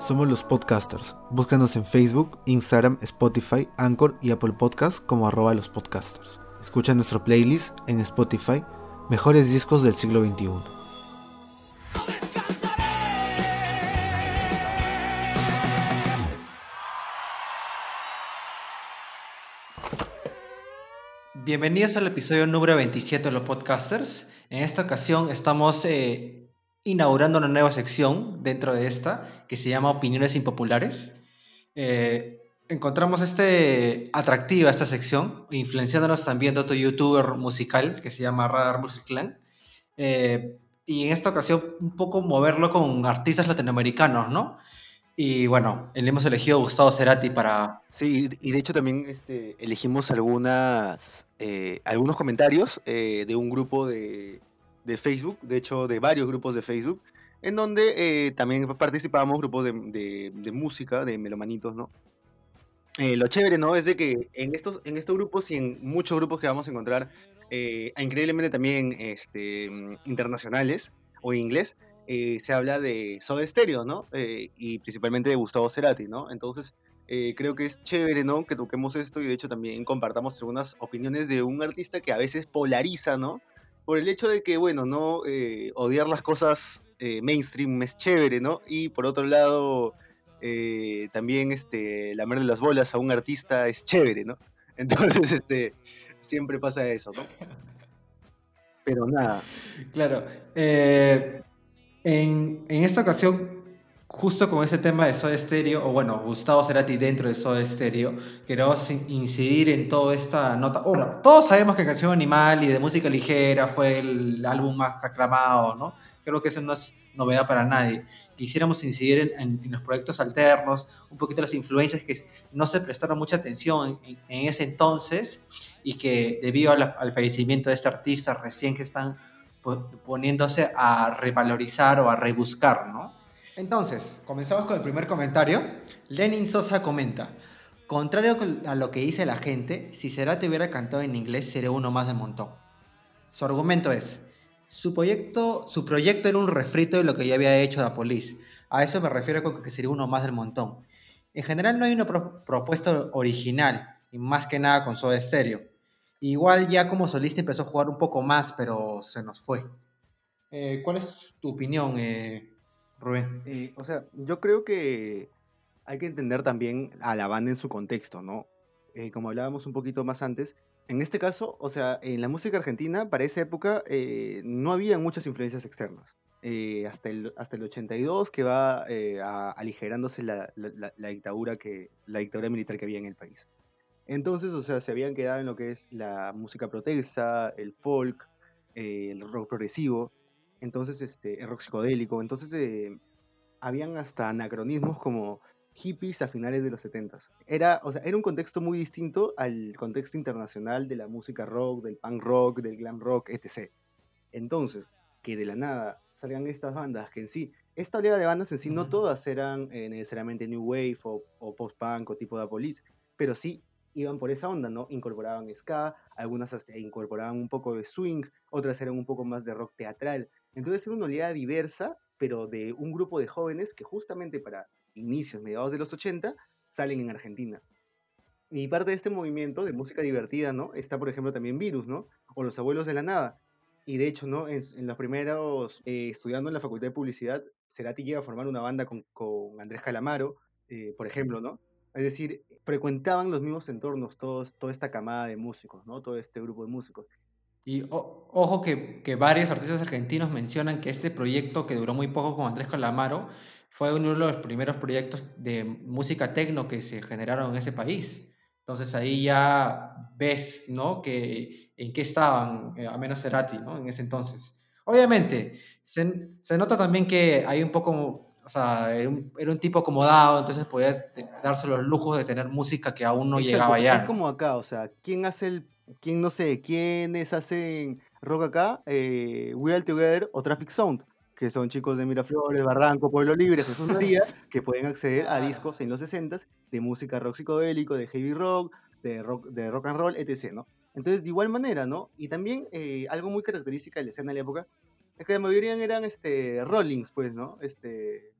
Somos los podcasters. Búscanos en Facebook, Instagram, Spotify, Anchor y Apple Podcasts como arroba los podcasters. Escucha nuestro playlist en Spotify, Mejores Discos del Siglo XXI. Bienvenidos al episodio número 27 de los podcasters. En esta ocasión estamos eh, inaugurando una nueva sección dentro de esta que se llama Opiniones Impopulares. Eh, encontramos este atractiva esta sección, influenciándonos también de otro youtuber musical que se llama Radar Music Clan. Eh, y en esta ocasión un poco moverlo con artistas latinoamericanos, ¿no? Y bueno, le hemos elegido a Gustavo Cerati para... Sí, y de hecho también este, elegimos algunas, eh, algunos comentarios de un grupo de, de Facebook, de hecho de varios grupos de Facebook, en donde eh, también participábamos grupos de, de, música, de melomanitos, ¿no? Eh, lo chévere, ¿no? Es de que en estos, en estos grupos y en muchos grupos que vamos a encontrar, eh, increíblemente también este, internacionales o en inglés, se habla de Soda Stereo, ¿no? y principalmente de Gustavo Cerati, ¿no? Entonces, creo que es chévere, ¿no? Que toquemos esto y de hecho también compartamos algunas opiniones de un artista que a veces polariza, ¿no? por el hecho de que, bueno, no eh, odiar las cosas eh, mainstream es chévere, ¿no? Y por otro lado, eh, también este, lamer de las bolas a un artista es chévere, ¿no? Entonces, este, siempre pasa eso, ¿no? Pero nada. Claro. En, esta ocasión justo con ese tema de Soda Stereo, o bueno, Gustavo Cerati dentro de Soda Stereo, queremos incidir en toda esta nota. Todos sabemos que Canción Animal y de música ligera fue el álbum más aclamado, ¿no? Creo que eso no es novedad para nadie. Quisiéramos incidir en, los proyectos alternos, un poquito las influencias que no se prestaron mucha atención en, ese entonces y que debido al fallecimiento de este artista recién que están poniéndose a revalorizar o a rebuscar, ¿no? Entonces, comenzamos con el primer comentario. Lenin Sosa comenta, contrario a lo que dice la gente, si Cerati hubiera cantado en inglés sería uno más del montón. Su argumento es, su proyecto, su proyecto era un refrito de lo que ya había hecho Da Police. A eso me refiero con que sería uno más del montón. En general no hay una propuesta original, y más que nada con Soda Stereo. Igual ya como solista empezó a jugar un poco más, pero se nos fue. Eh, ¿Cuál es tu opinión, eh, Rubén. Eh, o sea, yo creo que hay que entender también a la banda en su contexto, ¿no? Eh, como hablábamos un poquito más antes, en este caso, o sea, en la música argentina, para esa época, eh, no había muchas influencias externas. hasta, el, hasta el 82 que va aligerándose la, dictadura que, la dictadura militar que había en el país. Entonces, o sea, se habían quedado en lo que es la música protesta, el folk, el rock progresivo, entonces este, el rock psicodélico, entonces eh, habían hasta anacronismos como hippies a finales de los 70 era, o sea, era un contexto muy distinto al contexto internacional de la música rock, del punk rock, del glam rock, etc. Entonces, que de la nada salgan estas bandas que en sí, esta oleada de bandas en sí no todas eran eh, necesariamente new wave o, post-punk o tipo de Police, pero sí iban por esa onda, ¿no? Incorporaban ska, algunas hasta incorporaban un poco de swing, otras eran un poco más de rock teatral. Entonces era una oleada diversa, pero de un grupo de jóvenes que justamente para inicios, mediados de los 80, salen en Argentina. Y parte de este movimiento de música divertida, ¿no? Está, por ejemplo, también Virus, ¿no? O Los Abuelos de la Nada. Y de hecho, ¿no? En, los primeros, eh, estudiando en la Facultad de Publicidad, Cerati llega a formar una banda con, Andrés Calamaro, eh, por ejemplo, ¿no? Es decir, frecuentaban los mismos entornos, todos, toda esta camada de músicos, ¿no? Todo este grupo de músicos. Y ojo que, que, varios artistas argentinos mencionan que este proyecto que duró muy poco con Andrés Calamaro fue uno de los primeros proyectos de música tecno que se generaron en ese país. Entonces ahí ya ves, ¿no? Que en qué estaban, eh, a menos Cerati, ¿no? En ese entonces. Obviamente, se, se, nota también que hay un poco, o sea, era un, era un, tipo acomodado, entonces podía darse los lujos de tener música que aún no llegaba allá. Es como acá, o sea, ¿quién hace el ¿Quién, no sé, quiénes hacen rock acá? Eh, We All Together o Traffic Sound, que son chicos de Miraflores, Barranco, Pueblo Libre, Jesús María, que pueden acceder a discos en los 60 de música rock psicodélico, de heavy rock, de rock, de rock and roll, etc., ¿no? Entonces, de igual manera, ¿no? Y también eh, algo muy característica de la escena de la época Es que la mayoría eran este, rollings, pues, ¿no? Este,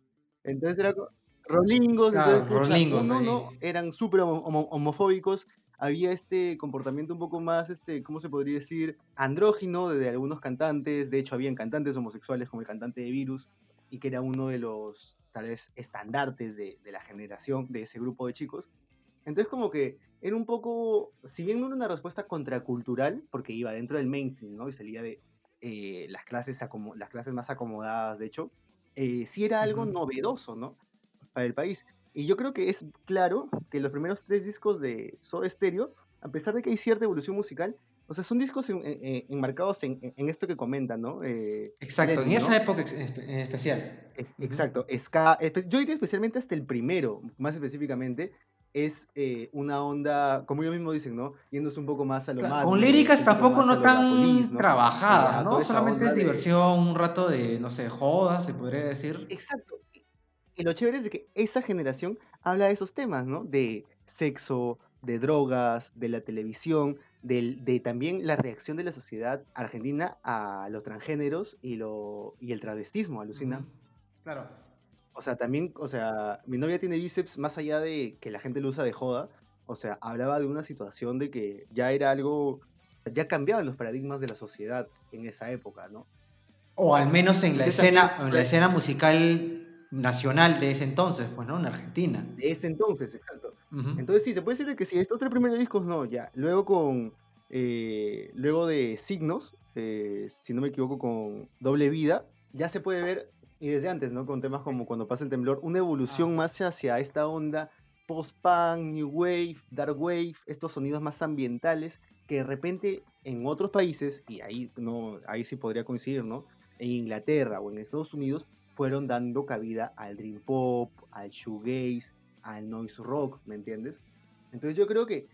entonces era rolingos, claro, rolingos no, no, eran súper homofóbicos. Había este comportamiento un poco más, este, ¿cómo se podría decir? Andrógino de algunos cantantes. De hecho, habían cantantes homosexuales como el cantante de Virus, y que era uno de los, tal vez, estandartes de, de la generación de ese grupo de chicos. Entonces, como que era un poco, si bien no era una respuesta contracultural, porque iba dentro del mainstream, ¿no? Y salía de eh, las, clases las clases más acomodadas, de hecho, eh, sí era algo novedoso, ¿no? Para el país. Y yo creo que es claro que los primeros tres discos de Soda Stereo, a pesar de que hay cierta evolución musical, o sea, son discos enmarcados en, esto que comentan, ¿no? Eh, exacto, en esa época en especial. Exacto, yo diría especialmente hasta el primero, más específicamente, es eh, una onda, como ellos mismos dicen, ¿no? Yéndose un poco más a lo más. Con líricas tampoco no tan trabajadas, ¿no? Solamente es diversión, un rato de, no sé, jodas, se podría decir. Exacto. Y lo chévere es de que esa generación habla de esos temas, ¿no? De sexo, de drogas, de la televisión, de, también la reacción de la sociedad argentina a los transgéneros y, lo, y el travestismo, alucina. Claro. O sea, también, o sea, mi novia tiene bíceps más allá de que la gente lo usa de joda. O sea, hablaba de una situación de que ya era algo, ya cambiaban los paradigmas de la sociedad en esa época, ¿no? O al menos en la escena, en la escena musical nacional de ese entonces, pues, ¿no? En Argentina. De ese entonces, exacto. Entonces sí, se puede decir que si estos tres primeros discos, no, ya. Luego con, eh, luego de Signos, eh, si no me equivoco, con Doble Vida, ya se puede ver y desde antes, ¿no? Con temas como Cuando pasa el temblor, una evolución más hacia esta onda post-punk, new wave, dark wave, estos sonidos más ambientales que de repente en otros países, y ahí, no, ahí sí podría coincidir, ¿no? En Inglaterra o en Estados Unidos, fueron dando cabida al dream pop, al shoegaze, al noise rock, ¿me entiendes? Entonces yo creo que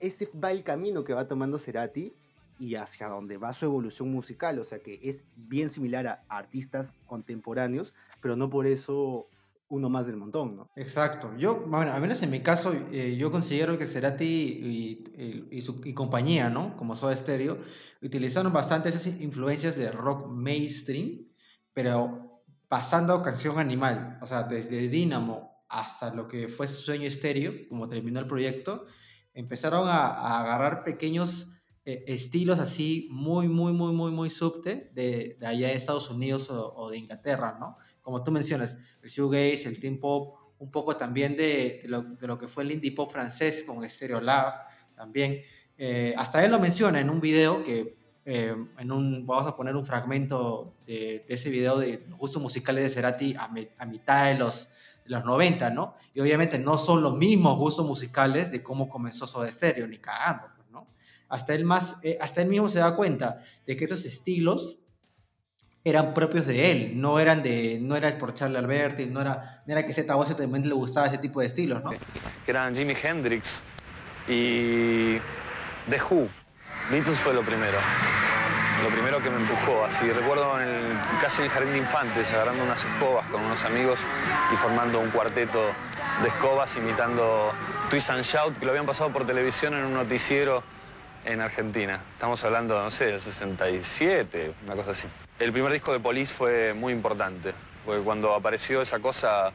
ese va el camino que va tomando Cerati y hacia donde va su evolución musical, o sea que es bien similar a artistas contemporáneos, pero no por eso uno más del montón, ¿no? Exacto. Yo, bueno, al menos en mi caso, eh, yo considero que Cerati y, y, su compañía, ¿no? Como Soda Stereo, utilizaron bastante esas influencias de rock mainstream, pero pasando a canción animal, o sea, desde Dynamo hasta lo que fue Sueño Estéreo, como terminó el proyecto, empezaron a, a agarrar pequeños eh, estilos así muy, muy, muy, muy, muy subte de, de allá de Estados Unidos o, de Inglaterra, ¿no? Como tú mencionas, el shoegaze, el dream pop, un poco también de, de, lo, de, lo, que fue el indie pop francés con Stereo Love, también. Eh, hasta él lo menciona en un video que, eh, en un, vamos a poner un fragmento de, ese video de los gustos musicales de Cerati a, a mitad de los, de los 90, ¿no? Y obviamente no son los mismos gustos musicales de cómo comenzó Soda Stereo, ni cagando hasta él, más, eh, hasta él mismo se da cuenta de que esos estilos eran propios de él, no eran de, no era por Charlie Alberti, no era, no era que Z Voz también le gustaba ese tipo de estilos, ¿no? Que eran Jimi Hendrix y The Who. Beatles fue lo primero, lo primero que me empujó. Así recuerdo en casi en el jardín de infantes, agarrando unas escobas con unos amigos y formando un cuarteto de escobas imitando Twist and Shout, que lo habían pasado por televisión en un noticiero en Argentina. Estamos hablando, no sé, del 67, una cosa así. El primer disco de Police fue muy importante, porque cuando apareció esa cosa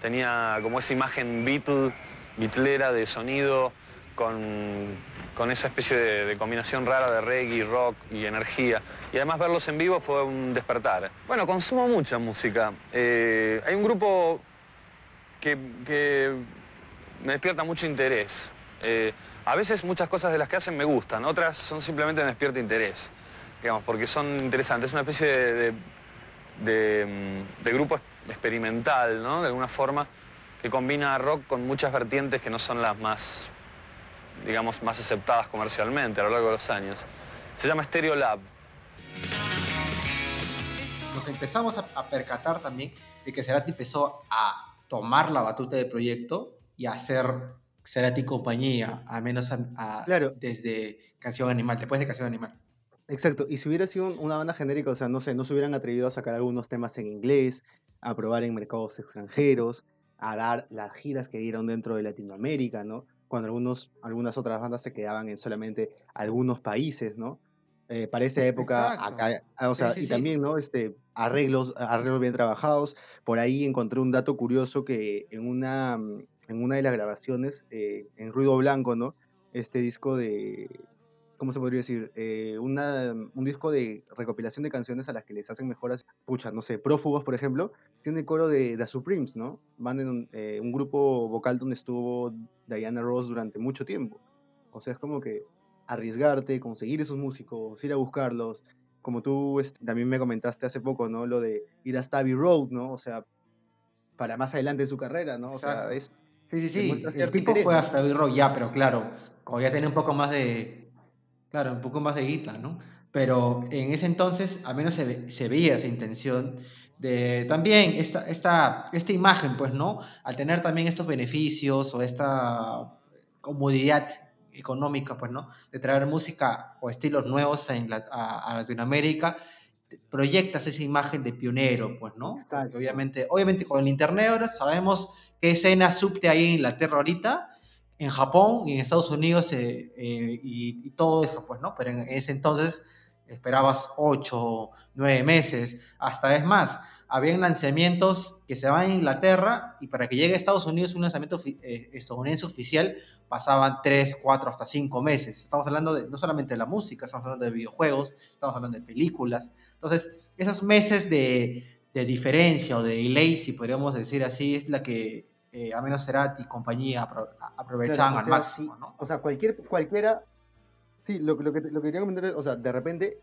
tenía como esa imagen Beatle, bitlera de sonido, con, con esa especie de, combinación rara de reggae, rock y energía. Y además verlos en vivo fue un despertar. Bueno, consumo mucha música. Eh, hay un grupo que, me despierta mucho interés. Eh, a veces muchas cosas de las que hacen me gustan, otras son simplemente me despierta interés, digamos, porque son interesantes. Es una especie de, mm, grupo experimental, ¿no? De alguna forma, que combina rock con muchas vertientes que no son las más, digamos, más aceptadas comercialmente a lo largo de los años. Se llama Stereo Lab. Nos empezamos a, percatar también de que Cerati empezó a tomar la batuta del proyecto y a hacer será ti compañía, al menos desde Canción Animal, después de Canción Animal. Exacto, y si hubiera sido una banda genérica, o sea, no sé, no se hubieran atrevido a sacar algunos temas en inglés, a probar en mercados extranjeros, a dar las giras que dieron dentro de Latinoamérica, ¿no? Cuando algunos, algunas otras bandas se quedaban en solamente algunos países, ¿no? eh, para esa época, acá, o sea, sí, y sí. también, ¿no? Este, arreglos, arreglos bien trabajados. Por ahí encontré un dato curioso que en una, mm, en una de las grabaciones, eh, en Ruido Blanco, ¿no? Este disco de, ¿cómo se podría decir? Eh, una, un disco de recopilación de canciones a las que les hacen mejoras, pucha, no sé, Prófugos, por ejemplo, tiene el coro de The Supremes, ¿no? Van en un, eh, un grupo vocal donde estuvo Diana Ross durante mucho tiempo. O sea, es como que arriesgarte, conseguir esos músicos, ir a buscarlos. Como tú este, también me comentaste hace poco, ¿no? Lo de ir hasta Abbey Road, ¿no? O sea, para más adelante en su carrera, ¿no? O sea, es... Sí, sí, sí. El tipo interés, fue hasta B-Rock ya, pero claro, como ya tenía un poco más de. Claro, un poco más de guita, ¿no? Pero en ese entonces, al menos se, ve- se veía esa intención de también esta, esta, esta imagen, pues, ¿no? Al tener también estos beneficios o esta comodidad económica, pues, ¿no? De traer música o estilos nuevos a, a- a Latinoamérica, proyectas esa imagen de pionero, pues, ¿no? Porque obviamente, obviamente con el internet ahora sabemos qué escena subte hay en Inglaterra ahorita, en Japón y en Estados Unidos eh, eh, y, y todo eso, pues, ¿no? Pero en ese entonces esperabas ocho, nueve meses, hasta es más, habían lanzamientos que se van a Inglaterra y para que llegue a Estados Unidos un lanzamiento eh, estadounidense oficial pasaban tres, cuatro, hasta cinco meses. Estamos hablando de, no solamente de la música, estamos hablando de videojuegos, estamos hablando de películas. Entonces, esos meses de, de diferencia o de delay, si podríamos decir así, es la que eh, a menos Cerati y compañía apro- aprovechaban Claro, o al máximo. O sea, cualquier, cualquiera. Sí, lo, lo que, lo que quería comentar es, o sea, de repente,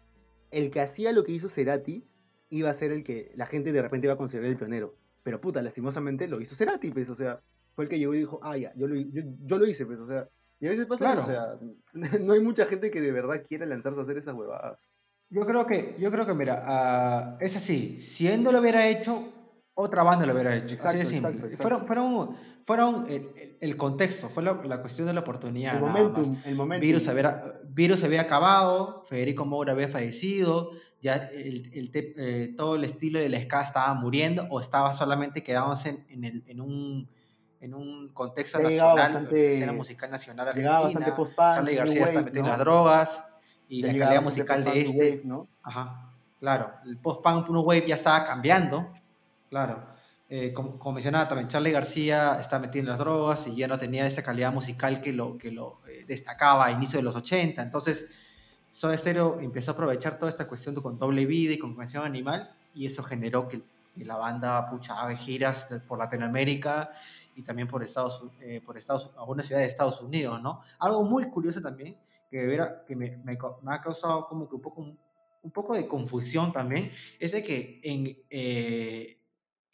el que hacía lo que hizo Cerati iba a ser el que la gente de repente iba a considerar el pionero. Pero puta, lastimosamente lo hizo Cerati, pues, o sea, fue el que llegó y dijo, ah, ya, yo lo, yo, yo lo hice, pues, o sea. Y a veces pasa eso, o sea, no hay mucha gente que de verdad quiera lanzarse a hacer esas huevadas. Yo creo que, yo creo que mira, ah, es así, si él no lo hubiera hecho, otra banda lo hubiera hecho. así de simple. exacto, exacto. Fueron, fueron, fueron el, el- contexto, fue la, la cuestión de la oportunidad. El momentum, el momentum. Virus había, Virus había acabado, Federico Moura había fallecido, ya el, el te- eh, todo el estilo del ska estaba muriendo o estaba solamente quedándose en, en el- en un, en un contexto nacional, bastante- escena musical nacional argentina. Charlie García está metiendo ¿no? las drogas y la calidad musical de este. wave, ¿no? Ajá, claro. El post-punk Wave ya estaba cambiando, claro. Eh, como, mencionaba también, Charlie García está metido en las drogas y ya no tenía esa calidad musical que lo, que lo eh, destacaba a inicio de los 80. Entonces, Soda Stereo empezó a aprovechar toda esta cuestión de- con doble vida y con canción animal y eso generó que, la banda pucha, giras por Latinoamérica y también por Estados, eh, por Estados algunas ciudades de Estados Unidos, ¿no? Algo muy curioso también que, hubiera- que me, me me ha causado como que un poco, un poco de confusión también es de que en,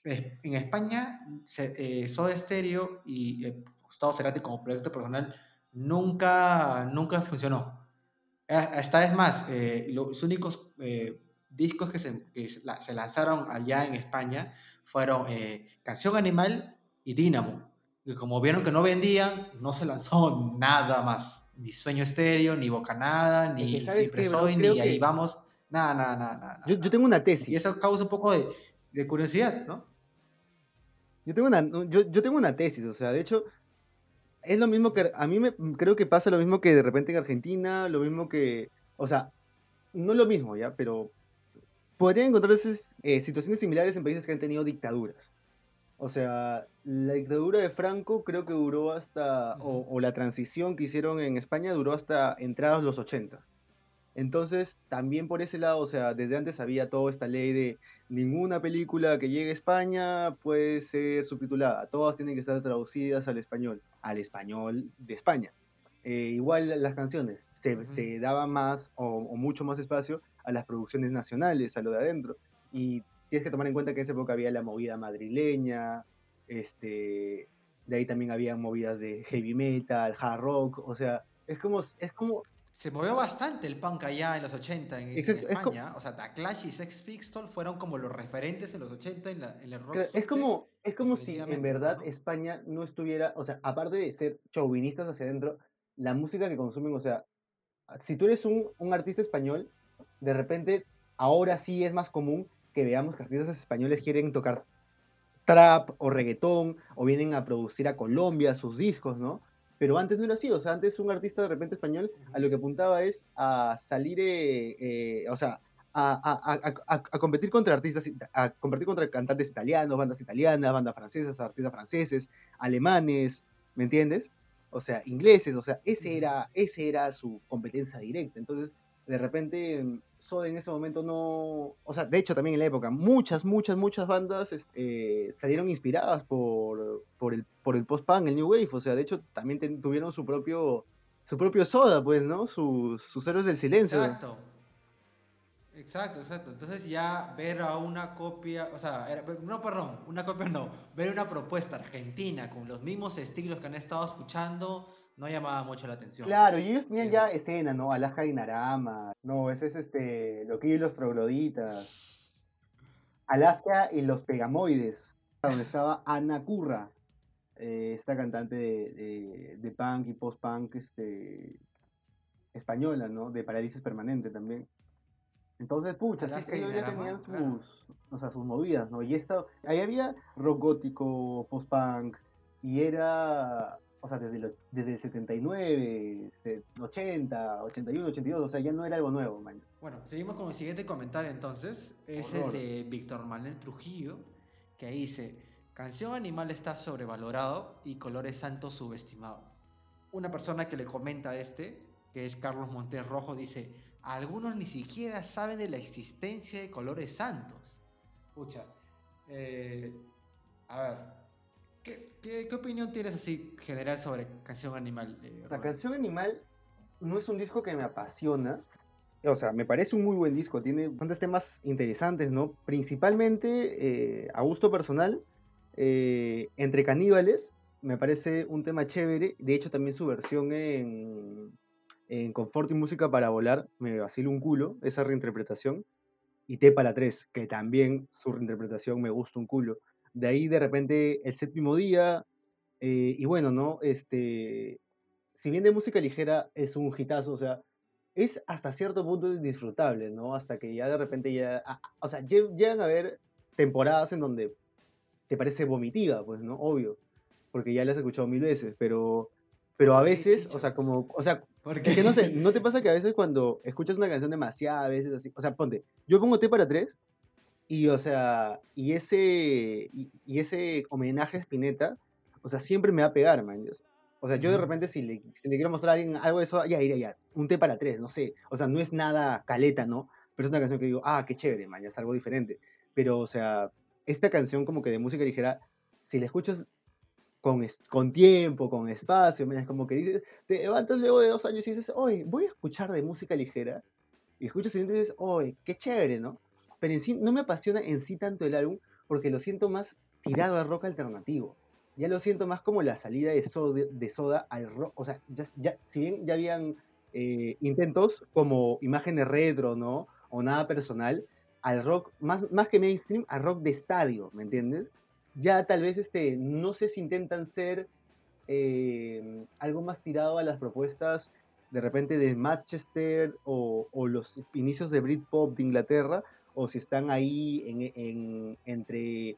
eh, en España se, eh, Soda Stereo y eh, Gustavo Cerati como proyecto personal nunca, nunca funcionó. A- Hasta es más, eh, los únicos discos que, se, que se la- se lanzaron allá en España fueron Canción Animal y Dínamo. Y como vieron que no vendían, no se lanzó nada más. Ni Sueño Estéreo, ni Bocanada, ni ¿sabes qué, Siempre? Soy, ni Ahí que- Vamos. Nada, nada, nada, nada. Yo, yo tengo una tesis. Y eso causa un poco de, de curiosidad, ¿no? Yo tengo una, yo, yo tengo una tesis, o sea, de hecho, es lo mismo que, a mí me, creo que pasa lo mismo que de repente en Argentina, lo mismo que, o sea, no lo mismo, ¿ya? Pero podrían encontrarse eh, situaciones similares en países que han tenido dictaduras. O sea, la dictadura de Franco creo que duró hasta, o, o la transición que hicieron en España duró hasta entrados los 80. Entonces, también por ese lado, o sea, desde antes había toda esta ley de ninguna película que llegue a España puede ser subtitulada, todas tienen que estar traducidas al español, al español de España. Eh, igual las canciones, se, se daba más o, o mucho más espacio a las producciones nacionales, a lo de adentro. Y tienes que tomar en cuenta que en esa época había la movida madrileña, este, de ahí también había movidas de heavy metal, hard rock, o sea, es como, es como Se movió bastante el punk allá en los 80 en, en Exacto, es co- España. O sea, The Clash y Sex Pistols fueron como los referentes en los 80 en, la, en el rock. Claro, es como, es como si en verdad ¿no? España no estuviera, o sea, aparte de ser chauvinistas hacia adentro, la música que consumen, o sea, si tú eres un, un artista español, de repente ahora sí es más común que veamos que artistas españoles quieren tocar trap o reggaetón o vienen a producir a Colombia sus discos, ¿no? Pero antes no era así, o sea, antes un artista de repente español a lo que apuntaba es a salir, eh, eh, o sea, a, competir contra artistas, a competir contra cantantes italianos, bandas italianas, bandas francesas, artistas franceses, alemanes, ¿me entiendes? O sea, ingleses, o sea, ese era, ese era su competencia directa. Entonces, de repente, Soda en ese momento no, o sea, de hecho también en la época, muchas, muchas, muchas bandas este, salieron inspiradas por, por el, por el post-punk, el New Wave, o sea, de hecho también tuvieron su propio, su propio Soda, pues, ¿no? Sus, sus héroes del silencio. Exacto. Exacto, exacto. Entonces ya ver a una copia, o sea, no, perdón, una copia no, ver una propuesta argentina con los mismos estilos que han estado escuchando no llamaba mucho la atención. Claro, y ellos tenían ya escena, ¿no? Alaska y Narama, no, ese es este, lo que y los trogloditas, Alaska y los pegamoides, donde estaba Ana Curra, eh, esta cantante de, de punk y post-punk este, española, ¿no? De Parálisis Permanente también. Entonces, pucha, sí, ellos ya tenían sus, o sea, sus movidas, ¿no? Y esta, ahí había rock gótico, post-punk, y era, o sea, desde, desde el 79, 80, 81, 82, o sea, ya no era algo nuevo, man. Bueno, seguimos con el siguiente comentario entonces, es el de Víctor Manuel Trujillo, que dice, Canción Animal está sobrevalorado y Colores Santos subestimado. Una persona que le comenta a este, que es Carlos Montes Rojo, dice, algunos ni siquiera saben de la existencia de colores santos. Escucha, eh, a ver, ¿qué, opinión tienes así general sobre Canción Animal? Eh, o sea, Canción Animal no es un disco que me apasiona. O sea, me parece un muy buen disco, tiene bastantes temas interesantes, ¿no? Principalmente, eh, a gusto personal, Entre Caníbales, me parece un tema chévere. De hecho, también su versión en, en Confort y Música para Volar me vacilo un culo esa reinterpretación. Y T para tres, que también su reinterpretación me gusta un culo. De ahí de repente el séptimo día. Eh, y bueno, ¿no? Este. Si bien de música ligera es un hitazo, o sea, es hasta cierto punto disfrutable, ¿no? Hasta que ya de repente ya. o sea, llegan a haber temporadas en donde te parece vomitiva, pues, ¿no? Obvio. Porque ya la has escuchado mil veces, pero. Pero a veces, o sea, como. O sea, porque que no sé, ¿no te pasa que a veces cuando escuchas una canción demasiadas veces así? O sea, ponte, yo pongo T para tres y, o sea, y ese, y, ese homenaje a Spinetta, o sea, siempre me va a pegar, man. O sea, yo de repente si le, si le quiero mostrar a alguien algo de eso, ya iría ya, un T para tres, no sé. O sea, no es nada caleta, ¿no? Pero es una canción que digo, ah, qué chévere, man, es algo diferente. Pero, o sea, esta canción como que de música ligera, si la escuchas con, tiempo, con espacio, es como que dices, te levantas luego de dos años y dices, oye, voy a escuchar de música ligera, y escuchas y dices, oye, qué chévere, ¿no? Pero en sí no me apasiona en sí tanto el álbum, porque lo siento más tirado a rock alternativo. Ya lo siento más como la salida de Soda, al rock, o sea, ya, si bien ya habían eh, intentos como imágenes retro, ¿no? O nada personal, al rock, más, más que mainstream, al rock de estadio, ¿me entiendes? ya tal vez este, no sé si intentan ser eh, algo más tirado a las propuestas de repente de Manchester o, los inicios de Britpop de Inglaterra, o si están ahí en, entre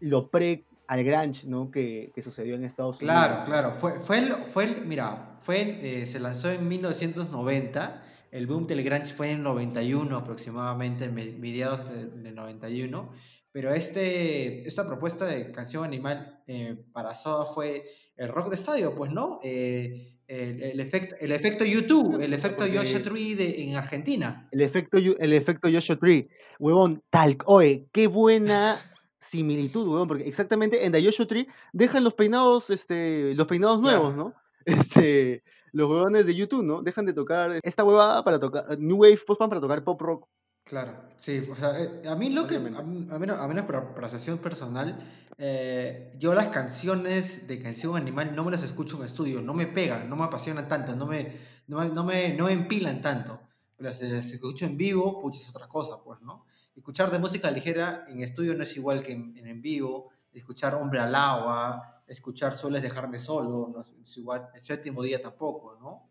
lo pre al grunge, ¿no? Que, sucedió en Estados Unidos. Claro, claro. Fue, fue, el, fue mira, fue, eh, se lanzó en 1990 el boom del grunge fue en 91 aproximadamente, mediados del 91, pero este, esta propuesta de canción animal eh, para Soda fue el rock de estadio, pues no, eh, el, efecto, el efecto YouTube, el efecto Joshua Tree de, en Argentina. El efecto, el efecto Joshua Tree, huevón, tal, oye, qué buena similitud, huevón, porque exactamente en The Joshua Tree dejan los peinados, este, los peinados nuevos, ¿no? Este, los huevones de YouTube, ¿no? Dejan de tocar esta huevada para tocar New Wave Post para tocar pop rock. Claro, sí, o sea, eh, a mí lo que, a, menos, a menos para, sesión personal, eh, yo las canciones de canción animal no me las escucho en estudio, no me pegan, no me apasionan tanto, no me, no, no me, no me empilan tanto. Pero si las escucho en vivo, pues es otra cosa, pues, ¿no? Escuchar de música ligera en estudio no es igual que en, en vivo, escuchar Hombre al Agua, escuchar Sueles dejarme solo, no es igual, el séptimo día tampoco, ¿no?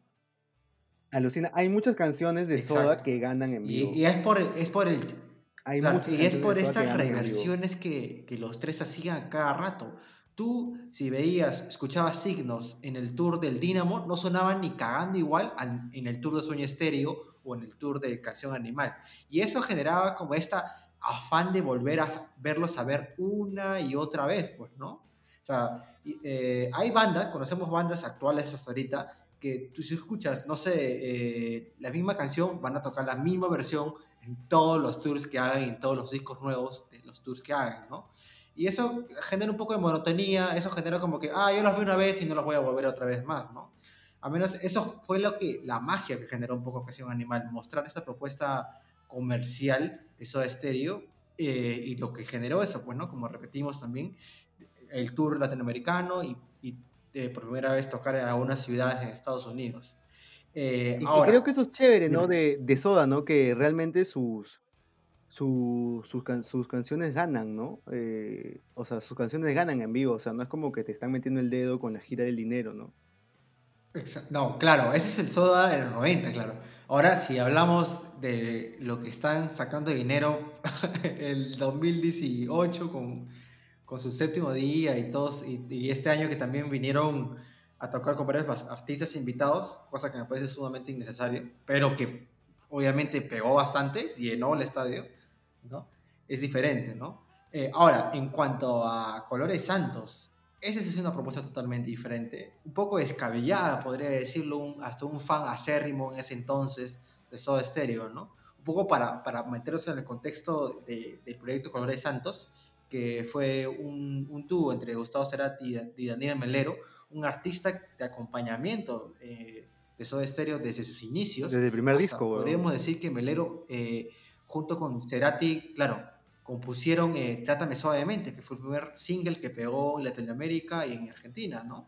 Alucina, hay muchas canciones de Soda que ganan en vivo. Y, es por el, es por el hay y es por estas reversiones que, que, los tres hacían cada rato. Tú, si veías, escuchabas signos en el tour del Dynamo, no sonaban ni cagando igual en el tour de Sueño Estéreo o en el tour de Canción Animal. Y eso generaba como esta afán de volver a verlos a ver una y otra vez, pues, ¿no? O sea, eh, hay bandas, conocemos bandas actuales hasta ahorita, que tú si escuchas, no sé, eh, la misma canción, van a tocar la misma versión en todos los tours que hagan, en todos los discos nuevos de los tours que hagan, ¿no? Y eso genera un poco de monotonía, eso genera como que, ah, yo los vi una vez y no los voy a volver otra vez más, ¿no? A menos eso fue lo que, la magia que generó un poco Ocasión Animal, mostrar esta propuesta comercial de Soda Stereo eh, y lo que generó eso, pues, ¿no? Como repetimos también, el tour latinoamericano y, y por primera vez tocar en algunas ciudades en Estados Unidos. Eh, y, creo que eso es chévere, ¿no? De, de Soda, ¿no? Que realmente sus, sus, canciones ganan, ¿no? Eh, o sea, sus canciones ganan en vivo, o sea, no es como que te están metiendo el dedo con la gira del dinero, ¿no? No, claro, ese es el soda de los 90, claro. Ahora, si hablamos de lo que están sacando dinero el 2018 con, con su séptimo día y todos, y, este año que también vinieron a tocar con varios artistas invitados, cosa que me parece sumamente innecesario, pero que obviamente pegó bastante, llenó el estadio. ¿No? Es diferente, ¿no? Eh, ahora, en cuanto a Colores Santos, esa es una propuesta totalmente diferente, un poco descabellada, podría decirlo, un, hasta un fan acérrimo en ese entonces de Soda Stereo, ¿no? Un poco para, para meternos en el contexto del proyecto Colores Santos, que fue un, un dúo entre Gustavo Cerati y, Daniel Melero, un artista de acompañamiento eh, de Soda Stereo desde sus inicios. Desde el primer disco, Podríamos decir que Melero... Eh, junto con Cerati, claro, compusieron eh, Trátame Suavemente, que fue el primer single que pegó en Latinoamérica y en Argentina, ¿no?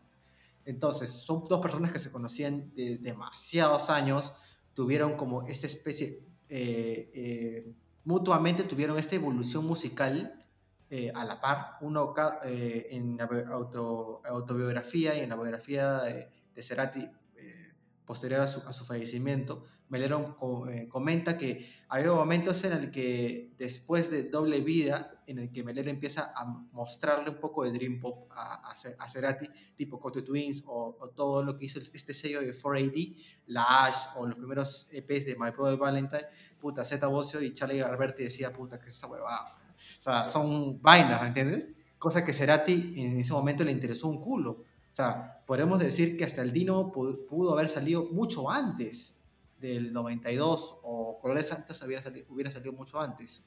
Entonces, son dos personas que se conocían de demasiados años, tuvieron como esta especie, eh, eh, mutuamente tuvieron esta evolución musical a la par, uno en la autobiografía y en la biografía de, de Cerati posterior a su, a fallecimiento, Melero eh, comenta que había momentos en el que después de Doble Vida, en el que Melero empieza a mostrarle un poco de Dream Pop a, a, Cerati, tipo Cote Twins o, todo lo que hizo este sello de 4AD, La Ash o los primeros EPs de My Brother Valentine, puta, Zeta Bocio y Charlie Alberti decía, puta, que es esa huevada. O sea, son vainas, ¿me entiendes? Cosa que Cerati en ese momento le interesó un culo. O sea, podemos decir que hasta el Dino pudo haber salido mucho antes del 92 o Colores Santos hubiera salido, hubiera salido mucho antes.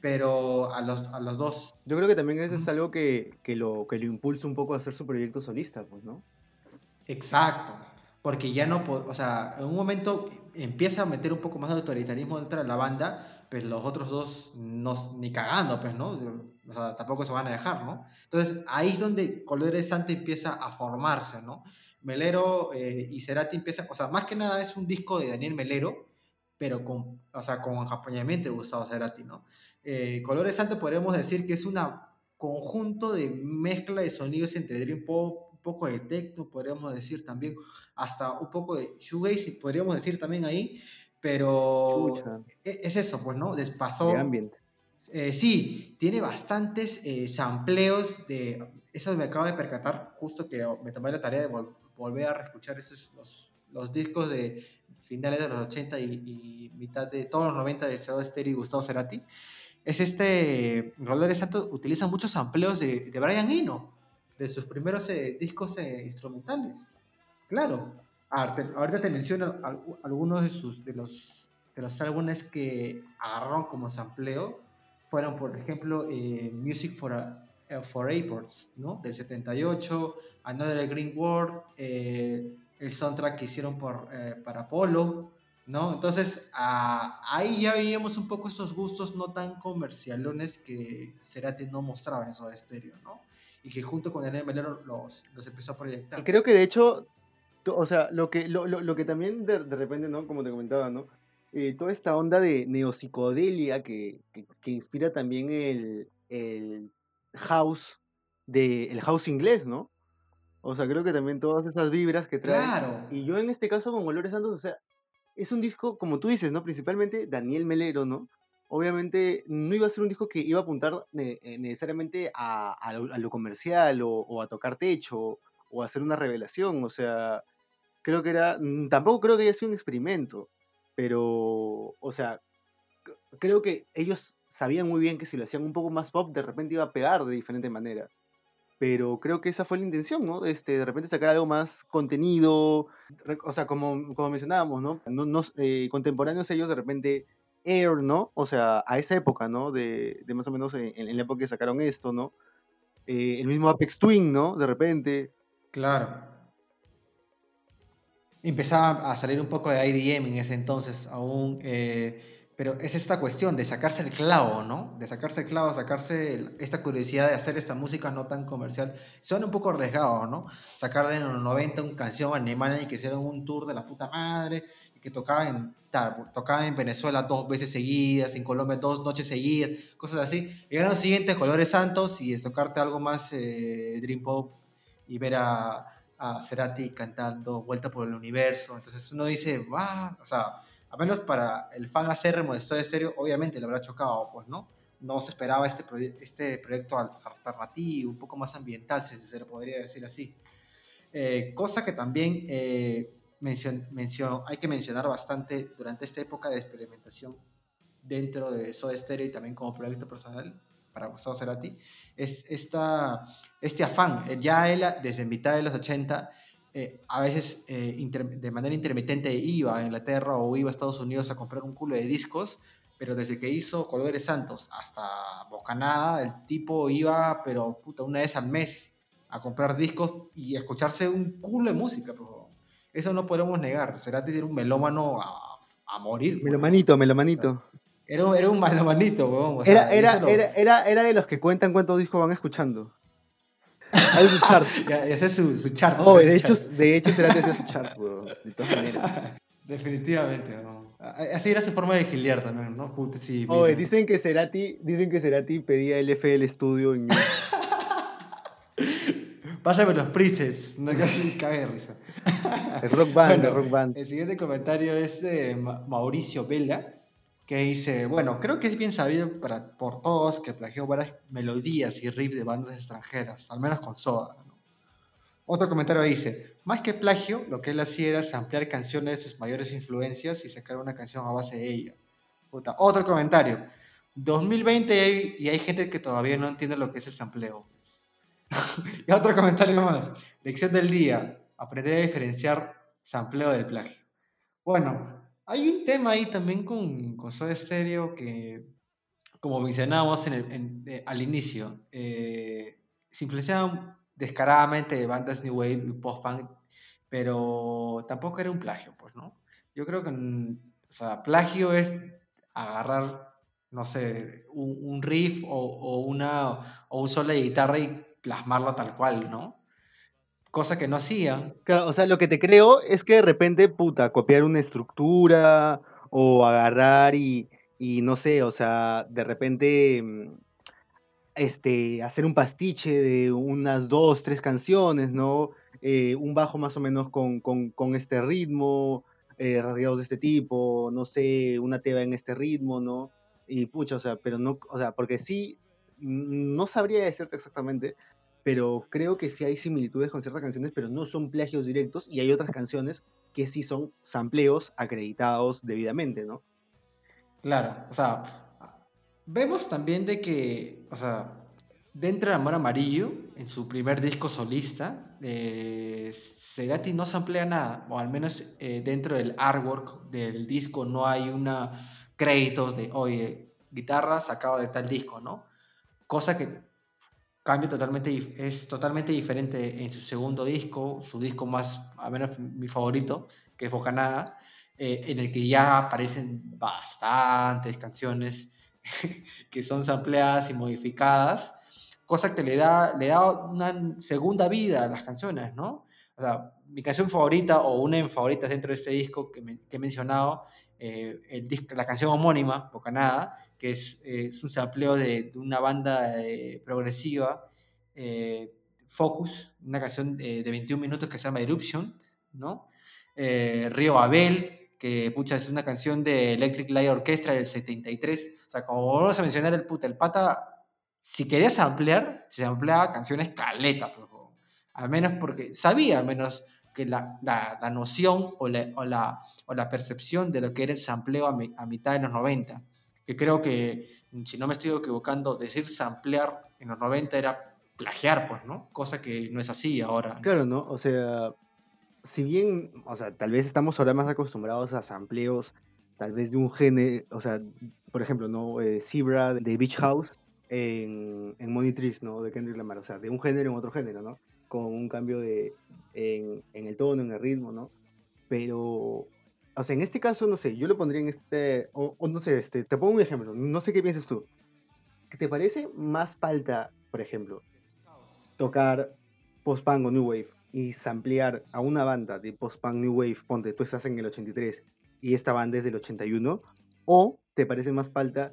Pero a los, a los dos. Yo creo que también eso es algo que, que, lo, que lo impulsa un poco a hacer su proyecto solista, pues, ¿no? Exacto. Porque ya no, o sea, en un momento empieza a meter un poco más de autoritarismo dentro de la banda, pero los otros dos no, ni cagando, pues, ¿no? O sea, tampoco se van a dejar, ¿no? Entonces ahí es donde Colores Santo empieza a formarse, ¿no? Melero eh, y Cerati empieza, o sea, más que nada es un disco de Daniel Melero, pero con, o sea, con acompañamiento de Gustavo Cerati, ¿no? Eh, Colores Santo podríamos decir que es un conjunto de mezcla de sonidos entre Dream Pop, un poco de techno, podríamos decir también, hasta un poco de shoegaze, podríamos decir también ahí, pero e, es eso, pues, ¿no? Despasó. De ambiente. Eh, sí, tiene bastantes sampleos de. Eso me acabo de percatar, justo que me tomé la tarea de volver a reescuchar esos, los, los discos de finales de los 80 y, mitad de todos los 90 de Soda Stereo y Gustavo Cerati, es este, Rolores Santos utiliza muchos amplios de, de Brian Eno, de sus primeros eh, discos eh, instrumentales. Claro, ahorita te menciono algunos de, sus, de, los, de los álbumes que agarraron como sampleo, fueron por ejemplo eh, Music for eh, for Airports, ¿no? Del 78, Another Green World, eh, el soundtrack que hicieron por, eh, para Polo, ¿no? Entonces, ahí ya veíamos un poco estos gustos no tan comercialones que Cerati no mostraba en Soda Stereo, ¿no? Y que junto con Daniel Melero los, los empezó a proyectar. Creo que de hecho, o sea, lo que, lo, lo, que también de, de, repente, ¿no? Como te comentaba, ¿no? Toda esta onda de neopsicodelia que, que, que inspira también el, el house de el house inglés, ¿no? O sea, creo que también todas esas vibras que trae. Claro. Y yo en este caso con Olores Santos, o sea, es un disco, como tú dices, ¿no? Principalmente Daniel Melero, ¿no? obviamente no iba a ser un disco que iba a apuntar eh, necesariamente a, lo, comercial o, a tocar techo o a hacer una revelación. O sea, creo que era, mm, tampoco creo que haya sido un experimento, pero, o sea, creo que ellos sabían muy bien que si lo hacían un poco más pop, de repente iba a pegar de diferente manera. Pero creo que esa fue la intención, ¿no? Este, de repente sacar algo más contenido, o sea, como, como mencionábamos, ¿no? no, eh, contemporáneos ellos de repente Air, ¿no? O sea, a esa época, ¿no? De, de más o menos en, la época que sacaron esto, ¿no? Eh, el mismo Apex Twin, ¿no? De repente. Claro. Empezaba a salir un poco de IDM en ese entonces, aún. Eh, pero es esta cuestión de sacarse el clavo, ¿no? De sacarse el clavo, sacarse esta curiosidad de hacer esta música no tan comercial. Suena un poco arriesgado, ¿no? Sacarle en los 90 una canción alemana y que hicieron un tour de la puta madre que tocaban en, tocaba en Venezuela dos veces seguidas, en Colombia dos noches seguidas, cosas así. Y los siguientes, Colores Santos y es tocarte algo más eh, Dream Pop y ver a, a Cerati cantando Vuelta por el Universo. Entonces uno dice, va, o sea a menos para el fan acérrimo de Soda Stereo, obviamente le habrá chocado, pues, ¿no? No se esperaba este, este proyecto alternativo, un poco más ambiental, si se le podría decir así. Eh, cosa que también eh, hay que mencionar bastante durante esta época de experimentación dentro de Soda Stereo y también como proyecto personal para Gustavo Cerati, es esta, este afán. Ya él, desde mitad de los 80, eh, a veces eh, de manera intermitente iba a Inglaterra o iba a Estados Unidos a comprar un culo de discos, pero desde que hizo Colores Santos hasta Bocanada, el tipo iba, pero puta, una vez al mes a comprar discos y a escucharse un culo de música. Eso no podemos negar. Será decir un melómano a, morir. Melomanito, melomanito. Era, era un melomanito, era, era, era, era de los que cuentan cuántos discos van escuchando. Hay su chart. ese es su, su chart. Oh, de, hecho, de hecho, será que ese es su chart, De todas maneras. Definitivamente, Así era su forma de giliar también, ¿no? sí, oh, dicen que Cerati, dicen que Cerati pedía el FL Studio en... Pásame los prises, no casi cae risa. El rock band, el rock band. El siguiente comentario es de Mauricio Vela que dice, bueno, creo que es bien sabido para, por todos que plagió varias melodías y riffs de bandas extranjeras, al menos con Soda. Otro comentario dice, más que plagio, lo que él hacía era ampliar canciones de sus mayores influencias y sacar una canción a base de ella. Otro comentario, 2020 y hay gente que todavía no entiende lo que es el sampleo. y otro comentario más, lección del día, aprender a diferenciar sampleo del plagio. Bueno, hay un tema ahí también con, con Soda Stereo que, como mencionábamos en eh, al inicio, eh, se influenciaban descaradamente de bandas New Wave y post-punk, pero tampoco era un plagio, pues, ¿no? Yo creo que, o sea, plagio es agarrar, no sé, un, riff o, o, una, o un solo de guitarra y plasmarlo tal cual, ¿no? Cosa que no hacían. Claro, o sea, lo que te creo es que de repente, puta, copiar una estructura o agarrar y, y no sé, o sea, de repente mm, este, hacer un pastiche de unas dos, tres canciones, ¿no? Eh, un bajo más o menos con, con, este ritmo, eh, rasgados de este tipo, no sé, una teba en este ritmo, ¿no? Y pucha, o sea, pero no, o sea, porque sí, no sabría decirte exactamente, pero creo que sí hay similitudes con ciertas canciones, pero no son plagios directos y hay otras canciones que sí son sampleos acreditados debidamente, ¿no? Claro, o sea, vemos también de que, o sea, dentro de Amor Amarillo, en su primer disco solista, eh, Cerati no samplea nada, o al menos eh, dentro del artwork del disco no hay una créditos de, oye, guitarra sacado de tal disco, ¿no? Cosa que cambio totalmente, es totalmente diferente en su segundo disco, su disco más, a menos mi favorito, que es Bocanada, eh, en el que ya aparecen bastantes canciones que son sampleadas y modificadas, cosa que le da, le da una segunda vida a las canciones, ¿no? O sea, mi canción favorita o una de mis favoritas dentro de este disco que, que he mencionado eh, el la canción homónima, Bocanada, que es, eh, es un sampleo de, una banda eh, progresiva, Focus, una canción de 21 minutos que se llama Eruption, ¿no? Río Abel, que, pucha, es una canción de Electric Light Orchestra del 73. O sea, como vamos a mencionar el puta, el pata, si querías ampliar, se ampliaba canciones caleta, pues, al menos porque sabía, al menos que la, la, la noción o la, o, o la, percepción de lo que era el sampleo a, mi, a, mitad de los 90. Que creo que, si no me estoy equivocando, decir samplear en los 90 era plagiar, pues, ¿no? Cosa que no es así ahora. ¿no? Claro, ¿no? O sea, si bien, o sea, tal vez estamos ahora más acostumbrados a sampleos, tal vez de un género, o sea, por ejemplo, ¿no? Eh, Zebra de Beach House en, en Money ¿no? De Kendrick Lamar, o sea, de un género en otro género, ¿no? Con un cambio de, en, en, el tono, en el ritmo, ¿no? Pero, o sea, en este caso, no sé, yo lo pondría en este, o, o no sé, este, te pongo un ejemplo, no sé qué piensas tú. ¿Te parece más falta, por ejemplo, tocar post-punk o new wave y samplear a una banda de post-punk new wave, ponte, tú estás en el 83 y esta banda es del 81, o te parece más falta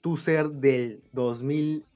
tú ser del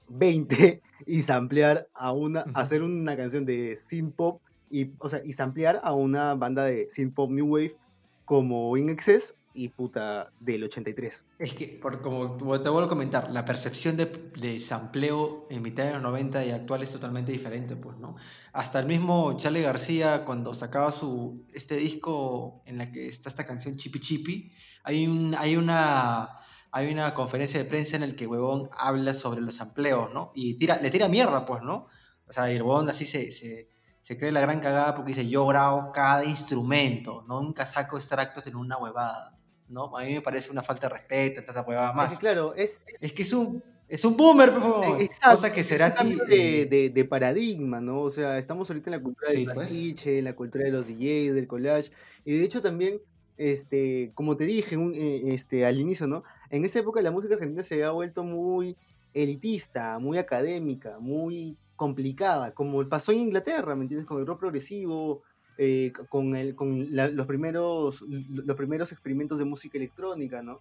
2020 y samplear a una, uh -huh. hacer una canción de synth pop y, o sea, y samplear a una banda de synth pop new wave como In Excess y puta del 83. Es que, por, como te vuelvo a comentar, la percepción de, de, sampleo en mitad de los 90 y actual es totalmente diferente, pues, ¿no? Hasta el mismo Charlie García, cuando sacaba su, este disco en la que está esta canción Chippy Chippy, hay, un, hay, una, hay una conferencia de prensa en la que Huevón habla sobre los sampleos, ¿no? Y tira, le tira mierda, pues, ¿no? O sea, el Huevón así se, se se cree la gran cagada porque dice yo grabo cada instrumento, ¿no? nunca saco extractos en una huevada, ¿no? A mí me parece una falta de respeto, tanta huevada más. Es que, claro, es, es que es un, es un boomer, por favor. Exacto, cosa que será cambio de, de, de, paradigma, ¿no? O sea, estamos ahorita en la cultura sí, del pastiche, pues. en la cultura de los DJs, del collage, y de hecho también, este, como te dije un, este, al inicio, ¿no? En esa época la música argentina se había vuelto muy elitista, muy académica, muy complicada, como pasó en Inglaterra, ¿me entiendes? Con el rock progresivo, eh, con, el, con la, los, primeros, los primeros experimentos de música electrónica, ¿no?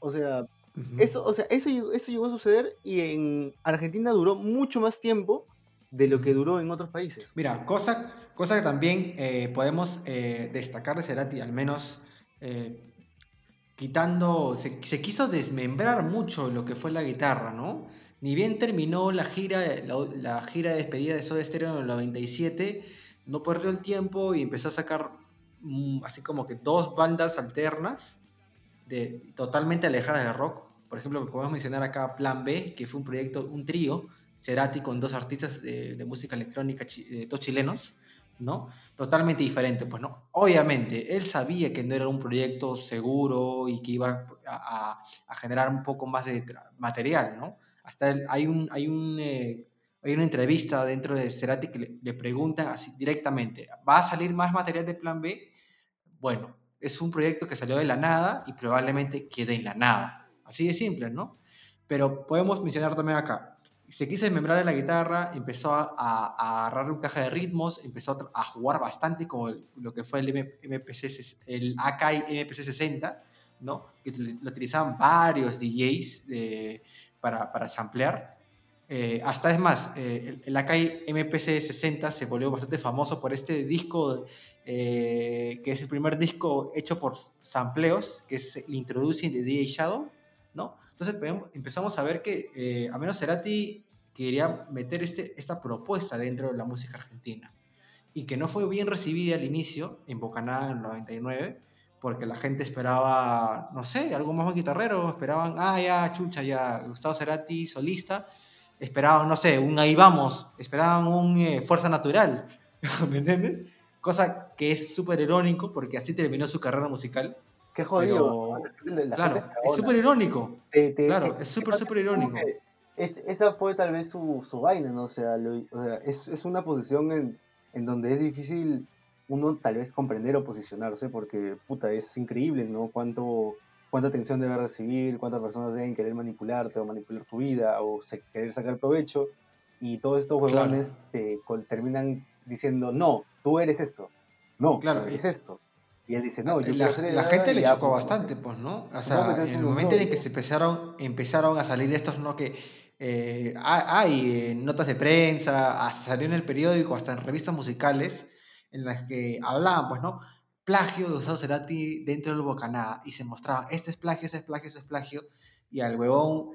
O sea, uh -huh. eso, o sea eso, eso llegó a suceder y en Argentina duró mucho más tiempo de lo que duró en otros países. Mira, cosa, cosa que también eh, podemos eh, destacar de Cerati, al menos eh, quitando, se, quiso desmembrar mucho lo que fue la guitarra, ¿no? Ni bien terminó la gira, la, gira de despedida de Soda Stereo en el 97, no perdió el tiempo y empezó a sacar mm, así como que dos bandas alternas, de, totalmente alejadas del rock. Por ejemplo, podemos mencionar acá Plan B, que fue un proyecto, un trío, Cerati con dos artistas de, de música electrónica, eh, dos chilenos, ¿no? Totalmente diferente, pues, ¿no? Obviamente, él sabía que no era un proyecto seguro y que iba a, generar un poco más de material, ¿no? Hasta el, hay, un, hay, un, eh, hay una entrevista dentro de Cerati que le, le pregunta así directamente, ¿va a salir más material de Plan B? Bueno, es un proyecto que salió de la nada y probablemente quede en la nada. Así de simple, ¿no? Pero podemos mencionar también acá, se quiso desmembrar en la guitarra, empezó a, a, agarrar un caja de ritmos, empezó a, jugar bastante con lo que fue el, MPC, el Akai MPC 60, ¿no? que lo utilizaban varios DJs de, para, para samplear. Eh, hasta es más, eh, el, el, Akai MPC 60 se volvió bastante famoso por este disco, eh, que es el primer disco hecho por sampleos, que es el Introducing de DJ Shadow, ¿no? Entonces empezamos a ver que, eh, a menos Cerati quería meter este, esta propuesta dentro de la música argentina y que no fue bien recibida al inicio en Bocanada en el 99 porque la gente esperaba, no sé, algo más guitarrero, esperaban, ah, ya, chucha, ya, Gustavo Cerati, solista, esperaban, no sé, un ahí vamos, esperaban un eh, Fuerza Natural, ¿me entiendes? Cosa que es súper irónico porque así terminó su carrera musical Qué jodido. Pero, claro, es súper irónico. Te, te, claro, te, es súper, súper irónico. Es, esa fue tal vez su, su vaina, ¿no? O sea, lo, o sea es, es, una posición en, en, donde es difícil uno tal vez comprender o posicionarse, porque, puta, es increíble, ¿no? Cuánto, cuánta atención debe recibir, cuántas personas deben querer manipularte o manipular tu vida o se, querer sacar provecho, y todos estos huevones claro. te terminan diciendo, no, tú eres esto, no, claro, eres esto y él dice, no, yo la, la gente le chocó bastante, pues, ¿no? O sea, no, en el momento en el que se empezaron, empezaron a salir estos, ¿no? Que eh, hay eh, notas de prensa, hasta salió en el periódico, hasta en revistas musicales, en las que hablaban, pues, ¿no? plagio de Gustavo Cerati dentro del Bocanada y se mostraba, este es plagio, este es plagio, este es plagio, y al huevón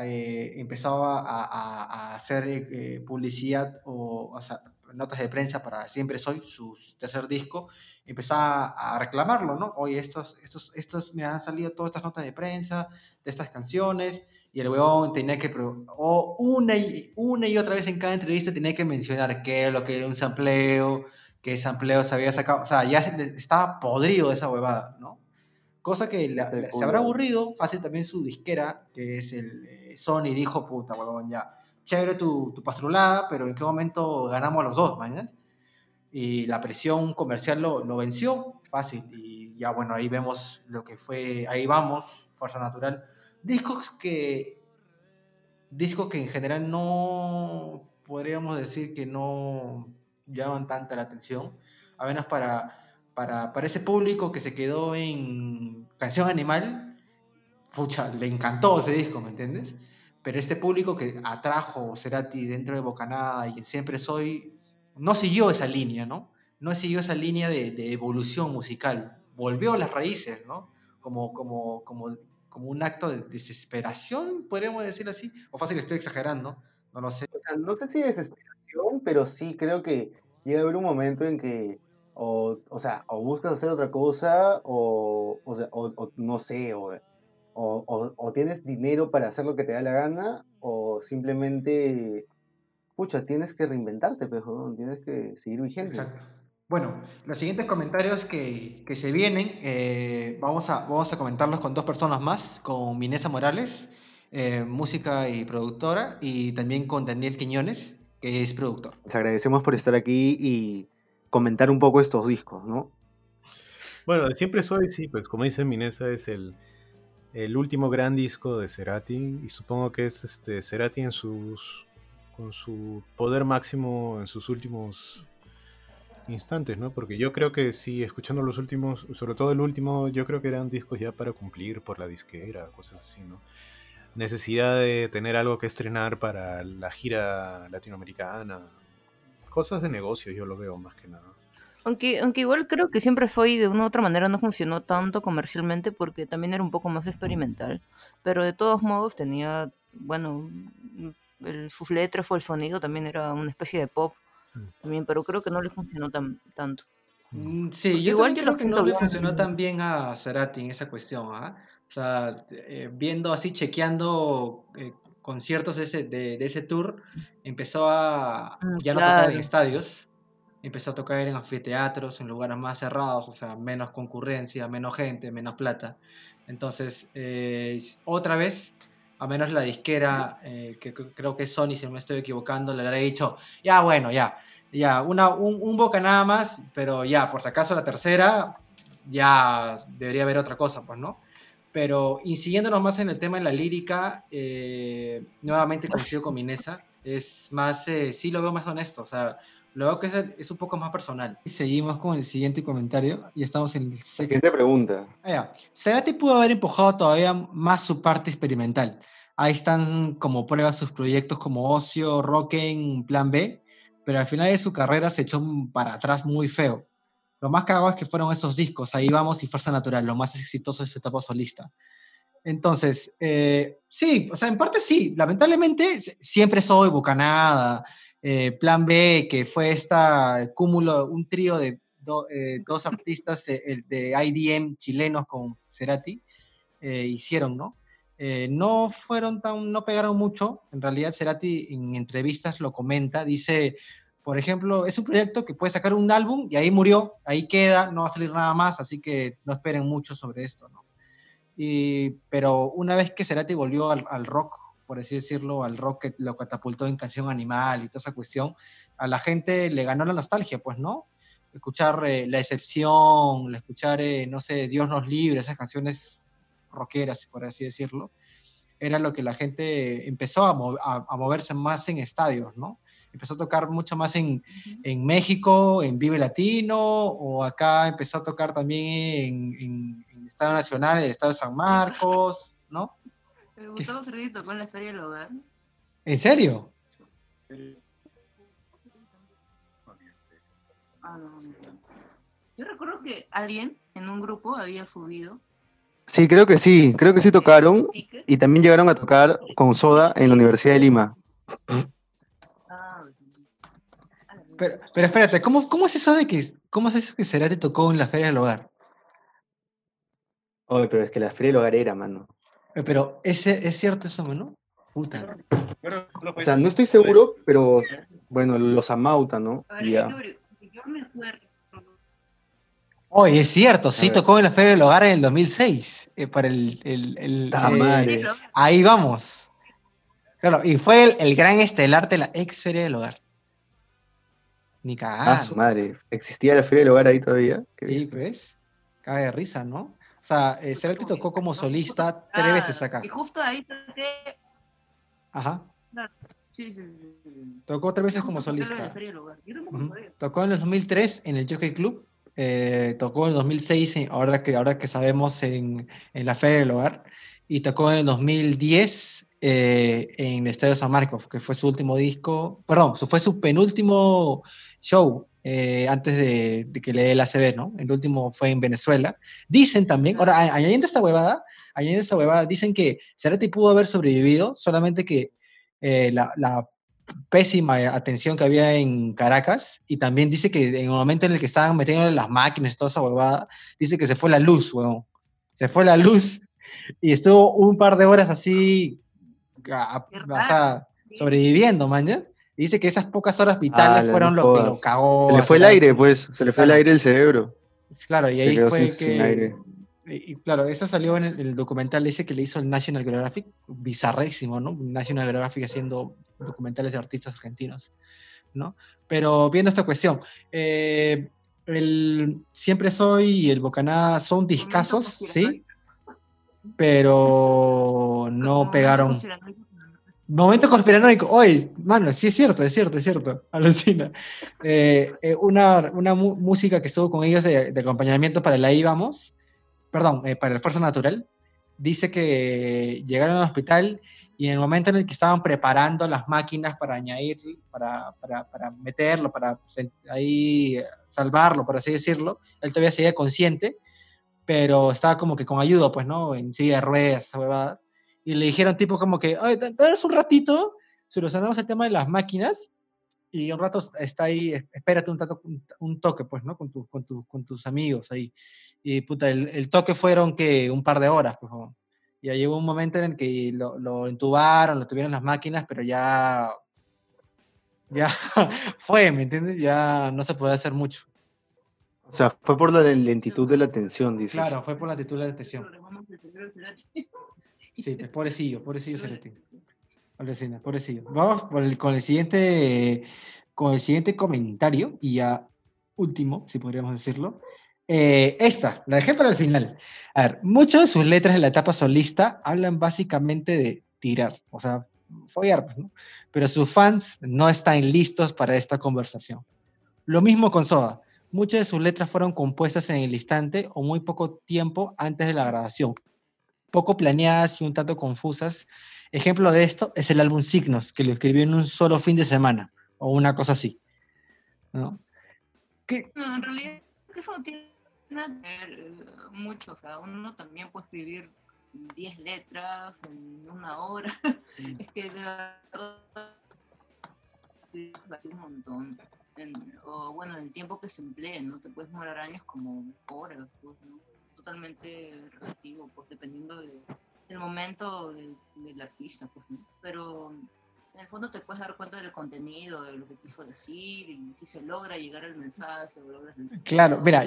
eh, empezaba a, hacer eh, publicidad o, o sea, notas de prensa para Siempre Soy, su tercer disco, empezaba a reclamarlo, ¿no? Oye, estos, estos, estos, mira, han salido todas estas notas de prensa de estas canciones, y el huevón tenía que, o una y, una y otra vez en cada entrevista tenía que mencionar qué lo que era un sampleo, que sampleo se había sacado, o sea, ya estaba podrido esa huevada, ¿no? Cosa que se habrá aburrido, fácil también su disquera, que es el eh, Sony, dijo, puta, huevón, ya chévere tu, tu pastrulada, pero en qué momento ganamos los dos, mañana. Y la presión comercial lo, lo, venció, fácil. Y ya bueno, ahí vemos lo que fue, ahí vamos, Fuerza Natural. Discos que, discos que en general no, podríamos decir que no llaman tanta la atención, a menos para, para, para ese público que se quedó en Canción Animal, pucha, le encantó ese disco, ¿me entiendes? Pero este público que atrajo Cerati dentro de Bocanada y Siempre Soy, no siguió esa línea, ¿no? No siguió esa línea de, evolución musical, volvió a las raíces, ¿no? Como, como, como, como un acto de desesperación, podríamos decir así, o fácil estoy exagerando, no lo sé. no sé si desesperación, pero sí creo que llega a haber un momento en que o, o sea, o buscas hacer otra cosa, o, o, sea, o no sé, o o, tienes dinero para hacer lo que te da la gana, o simplemente, pucha, tienes que reinventarte, pero tienes que seguir vigente. Exacto. Bueno, los siguientes comentarios que, se vienen, eh, vamos, a, vamos a comentarlos con dos personas más, con Minesa Morales, eh, música y productora, y también con Daniel Quiñones, que es productor. Les agradecemos por estar aquí y comentar un poco estos discos, ¿no? Bueno, siempre soy, sí, pues como dice Minesa, es el, el último gran disco de Cerati y supongo que es este Cerati en sus con su poder máximo en sus últimos instantes, ¿no? Porque yo creo que sí, escuchando los últimos, sobre todo el último, yo creo que eran discos ya para cumplir por la disquera, cosas así, ¿no? Necesidad de tener algo que estrenar para la gira latinoamericana, cosas de negocio, yo lo veo más que nada. Aunque, aunque igual creo que siempre fue de una u otra manera no funcionó tanto comercialmente porque también era un poco más experimental. Pero de todos modos tenía, bueno, sus letras o el sonido también era una especie de pop mm. también, pero creo que no le funcionó tan, tanto. Mm, sí, yo igual creo que no le funcionó tan bien a Cerati en esa cuestión, ¿ah? O sea, eh, viendo así, chequeando eh, conciertos de ese, de, ese tour, empezó a mm, ya no tocar en estadios, empezó a tocar en anfiteatros, en lugares más cerrados, o sea, menos concurrencia, menos gente, menos plata. Entonces, eh, otra vez, a menos la disquera, eh, que creo que es Sony, si no me estoy equivocando, le habrá dicho, ya bueno, ya, ya, una, un, boca nada más, pero ya, por si acaso la tercera, ya debería haber otra cosa, pues, ¿no? Pero incidiéndonos más en el tema de la lírica, eh, nuevamente coincido con Minesa, es más, sí lo veo más honesto, o sea, Luego que es, un poco más personal. Seguimos con el siguiente comentario y estamos en el Siguiente pregunta. Ah, Cerati pudo haber empujado todavía más su parte experimental. Ahí están como pruebas sus proyectos como Ocio, Rocken, Plan B, pero al final de su carrera se echó para atrás muy feo. Lo más cagado es que fueron esos discos, Ahí vamos y Fuerza Natural, lo más exitoso de su etapa solista. Entonces, eh, sí, o sea, en parte sí, lamentablemente siempre soy bucanada, eh, Plan B, que fue esta cúmulo, un trío de eh, dos artistas eh, el de IDM chilenos con Cerati, hicieron, ¿no? no fueron tan, no pegaron mucho, en realidad Cerati en entrevistas lo comenta, dice, por ejemplo, es un proyecto que puede sacar un álbum y ahí murió, ahí queda, no va a salir nada más, así que no esperen mucho sobre esto, ¿no? Y, pero una vez que Cerati volvió al rock por así decirlo, al rock que lo catapultó en Canción Animal y toda esa cuestión, a la gente le ganó la nostalgia, pues, ¿no? Escuchar eh, La Excepción, escuchar, eh, no sé, Dios nos libre, esas canciones rockeras, por así decirlo, era lo que la gente empezó a, moverse más en estadios, ¿no? Empezó a tocar mucho más en, en, México, en Vive Latino, o acá empezó a tocar también en, en, Estado Nacional, el Estado de San Marcos, ¿no? Gustavo Cerati tocó en la Feria del Hogar. ¿En serio? Ah, Yo recuerdo que alguien en un grupo había subido. Sí, creo que sí, creo que sí tocaron y también llegaron a tocar con Soda en la Universidad de Lima. Pero, pero espérate, ¿cómo, ¿cómo es eso de que cómo es eso que Cerati tocó en la Feria del Hogar? Oye, pero es que la Feria del Hogar era, mano. Eh, Pero ¿es, es cierto eso, ¿no? Puta. O sea, no estoy seguro, pero bueno, los Amauta, ¿no? Ya. yo- yo me acuerdo. Oye, es cierto, sí tocó en la Feria del Hogar en el 2006. eh, para el, el- el, Ah, eh, madre. Ahí vamos. Claro, y fue el, el gran estelar de la ex Feria del Hogar. Ni Ah, cagada. su madre. ¿Existía la Feria del Hogar ahí todavía? Qué Sí, bestia. pues. Caga de risa, ¿no? O sea, eh, Cerati tocó como solista tres veces acá. Y justo ahí toqué. Ajá. Sí, sí, sí. Tocó tres veces como solista. Tocó en el 2003 en el Jockey Club. eh, tocó en el 2006, en- ahora que, ahora que sabemos, en, en la Feria del Hogar. Y tocó en el 2010 eh, en el Estadio San Marcos, que fue su último disco. Perdón, fue su penúltimo show eh, antes de, de que le dé el ACB, ¿no? El último fue en Venezuela. Dicen también, ahora a- añadiendo esta huevada, añadiendo esta huevada, dicen que Cerati pudo haber sobrevivido, solamente que eh, la, la pésima atención que había en Caracas y también dice que en el momento en el que estaban metiendo las máquinas y toda esa huevada, dice que se fue la luz, weón. Se fue la luz y estuvo un par de horas así, a- sí. sobreviviendo, man. ¿ya? Y dice que esas pocas horas vitales Ala, fueron lo que lo cagó. Se le fue el aire, pues. Se le fue el aire del cerebro. Claro, y Se ahí quedó fue sin- sin que... aire. Y, y claro, eso salió en el, el documental ese que le hizo el National Geographic, bizarrísimo, ¿no? National Geographic haciendo documentales de artistas argentinos, ¿no? Pero viendo esta cuestión, eh, el Siempre Soy y el Bocaná son discazos, ¿sí? Pero no pegaron. Momento conspiranoico. Oye, mano, sí es cierto, es cierto, es cierto. Alucina. Eh, eh, una una música que estuvo con ellos de, de acompañamiento para el Ahí Vamos, perdón, eh, para el Fuerza Natural, dice que llegaron al hospital y en el momento en el que estaban preparando las máquinas para añadir, para, para, para meterlo, para ahí salvarlo, por así decirlo, él todavía seguía consciente, pero estaba como que con ayuda, pues, ¿no? En silla de ruedas, huevada y le dijeron tipo como que, oye, ¿te- te das un ratito, solucionamos el tema de las máquinas y un rato está ahí, es- espérate un, tato- un, un toque, pues, ¿no? Con, tu- con, tu- con tus amigos ahí. Y puta, el, el toque fueron que un par de horas, pues. ¿no? Y ahí llegó un momento en el que lo, lo entubaron, lo tuvieron las máquinas, pero ya, ya fue, ¿me entiendes? Ya no se puede hacer mucho. O sea, fue por la lentitud de la atención, dices. Claro, fue por la actitud de la detención. Sí, pues, pobrecillo, pobrecillo Cerati. Pobrecillo, pobrecillo. Vamos por el- con el siguiente con el siguiente comentario y ya último, si podríamos decirlo. Eh, esta, la dejé para el final. A ver, muchas de sus letras en la etapa solista hablan básicamente de tirar, o sea, follar, pues, ¿no? Pero sus fans no están listos para esta conversación. Lo mismo con Soda. Muchas de sus letras fueron compuestas en el instante o muy poco tiempo antes de la grabación poco planeadas y un tanto confusas. Ejemplo de esto es el álbum Signos, que lo escribió en un solo fin de semana, o una cosa así. ¿no? ¿Qué? No, en realidad eso no tiene nada que ver eh, mucho. O sea, uno también puede escribir 10 letras en una hora. es que de verdad sí, un montón. En- o bueno, el tiempo que se emplee, ¿no? Te puedes demorar años como horas, pues, ¿no? Totalmente relativo, pues dependiendo de- del momento del, del artista, pues, ¿no? Pero en el fondo te puedes dar cuenta del contenido, de lo que quiso decir, y si se logra llegar al mensaje, el- Claro, la mira.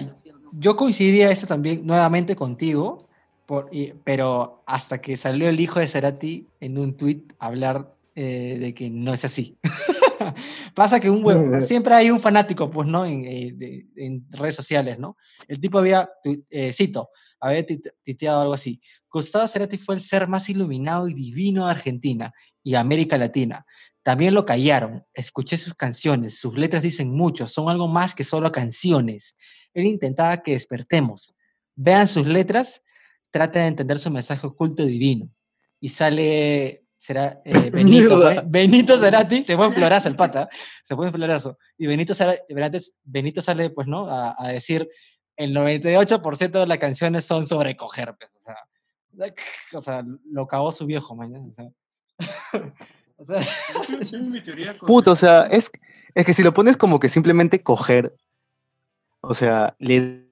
Yo coincidía eso también nuevamente contigo, por- y- pero hasta que salió el hijo de Cerati en un tweet a hablar eh, de que no es así. Pasa que un huevo, siempre hay un fanático, pues, ¿no? En, eh, en redes sociales, ¿no? El tipo había, eh, cito, había tit- tuiteado algo así. Gustavo Cerati fue el ser más iluminado y divino de Argentina y América Latina. También lo callaron. Escuché sus canciones, sus letras dicen mucho, son algo más que solo canciones. Él intentaba que despertemos. Vean sus letras, traten de entender su mensaje oculto divino. Y sale será, eh, Benito, pues, Benito Cerati, se fue en florazo el pata, se fue en florazo. Y Benito, Benito, sale, pues, ¿no? A, a decir, el 98% de las canciones son sobre coger, pues, o, sea, o sea, lo cagó su viejo, mañana. O sea, o sea, Puto, o sea, es, es que si lo pones como que simplemente coger, o sea, le,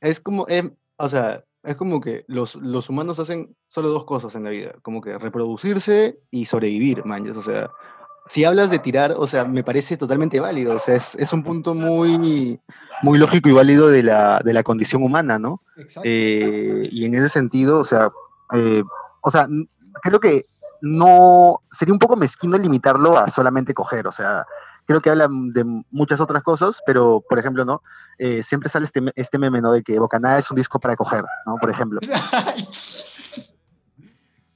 es como, em, o sea, es como que los, los humanos hacen solo dos cosas en la vida, como que reproducirse y sobrevivir, mañas, o sea, si hablas de tirar, o sea, me parece totalmente válido, o sea, es, es un punto muy, muy lógico y válido de la, de la condición humana, ¿no? Eh, y en ese sentido, o sea, eh, o sea, creo que no, sería un poco mezquino limitarlo a solamente coger, o sea, creo que hablan de muchas otras cosas, pero, por ejemplo, ¿no? Eh, siempre sale este, este meme, ¿no? De que Bocanada es un disco para coger, ¿no? Por ejemplo.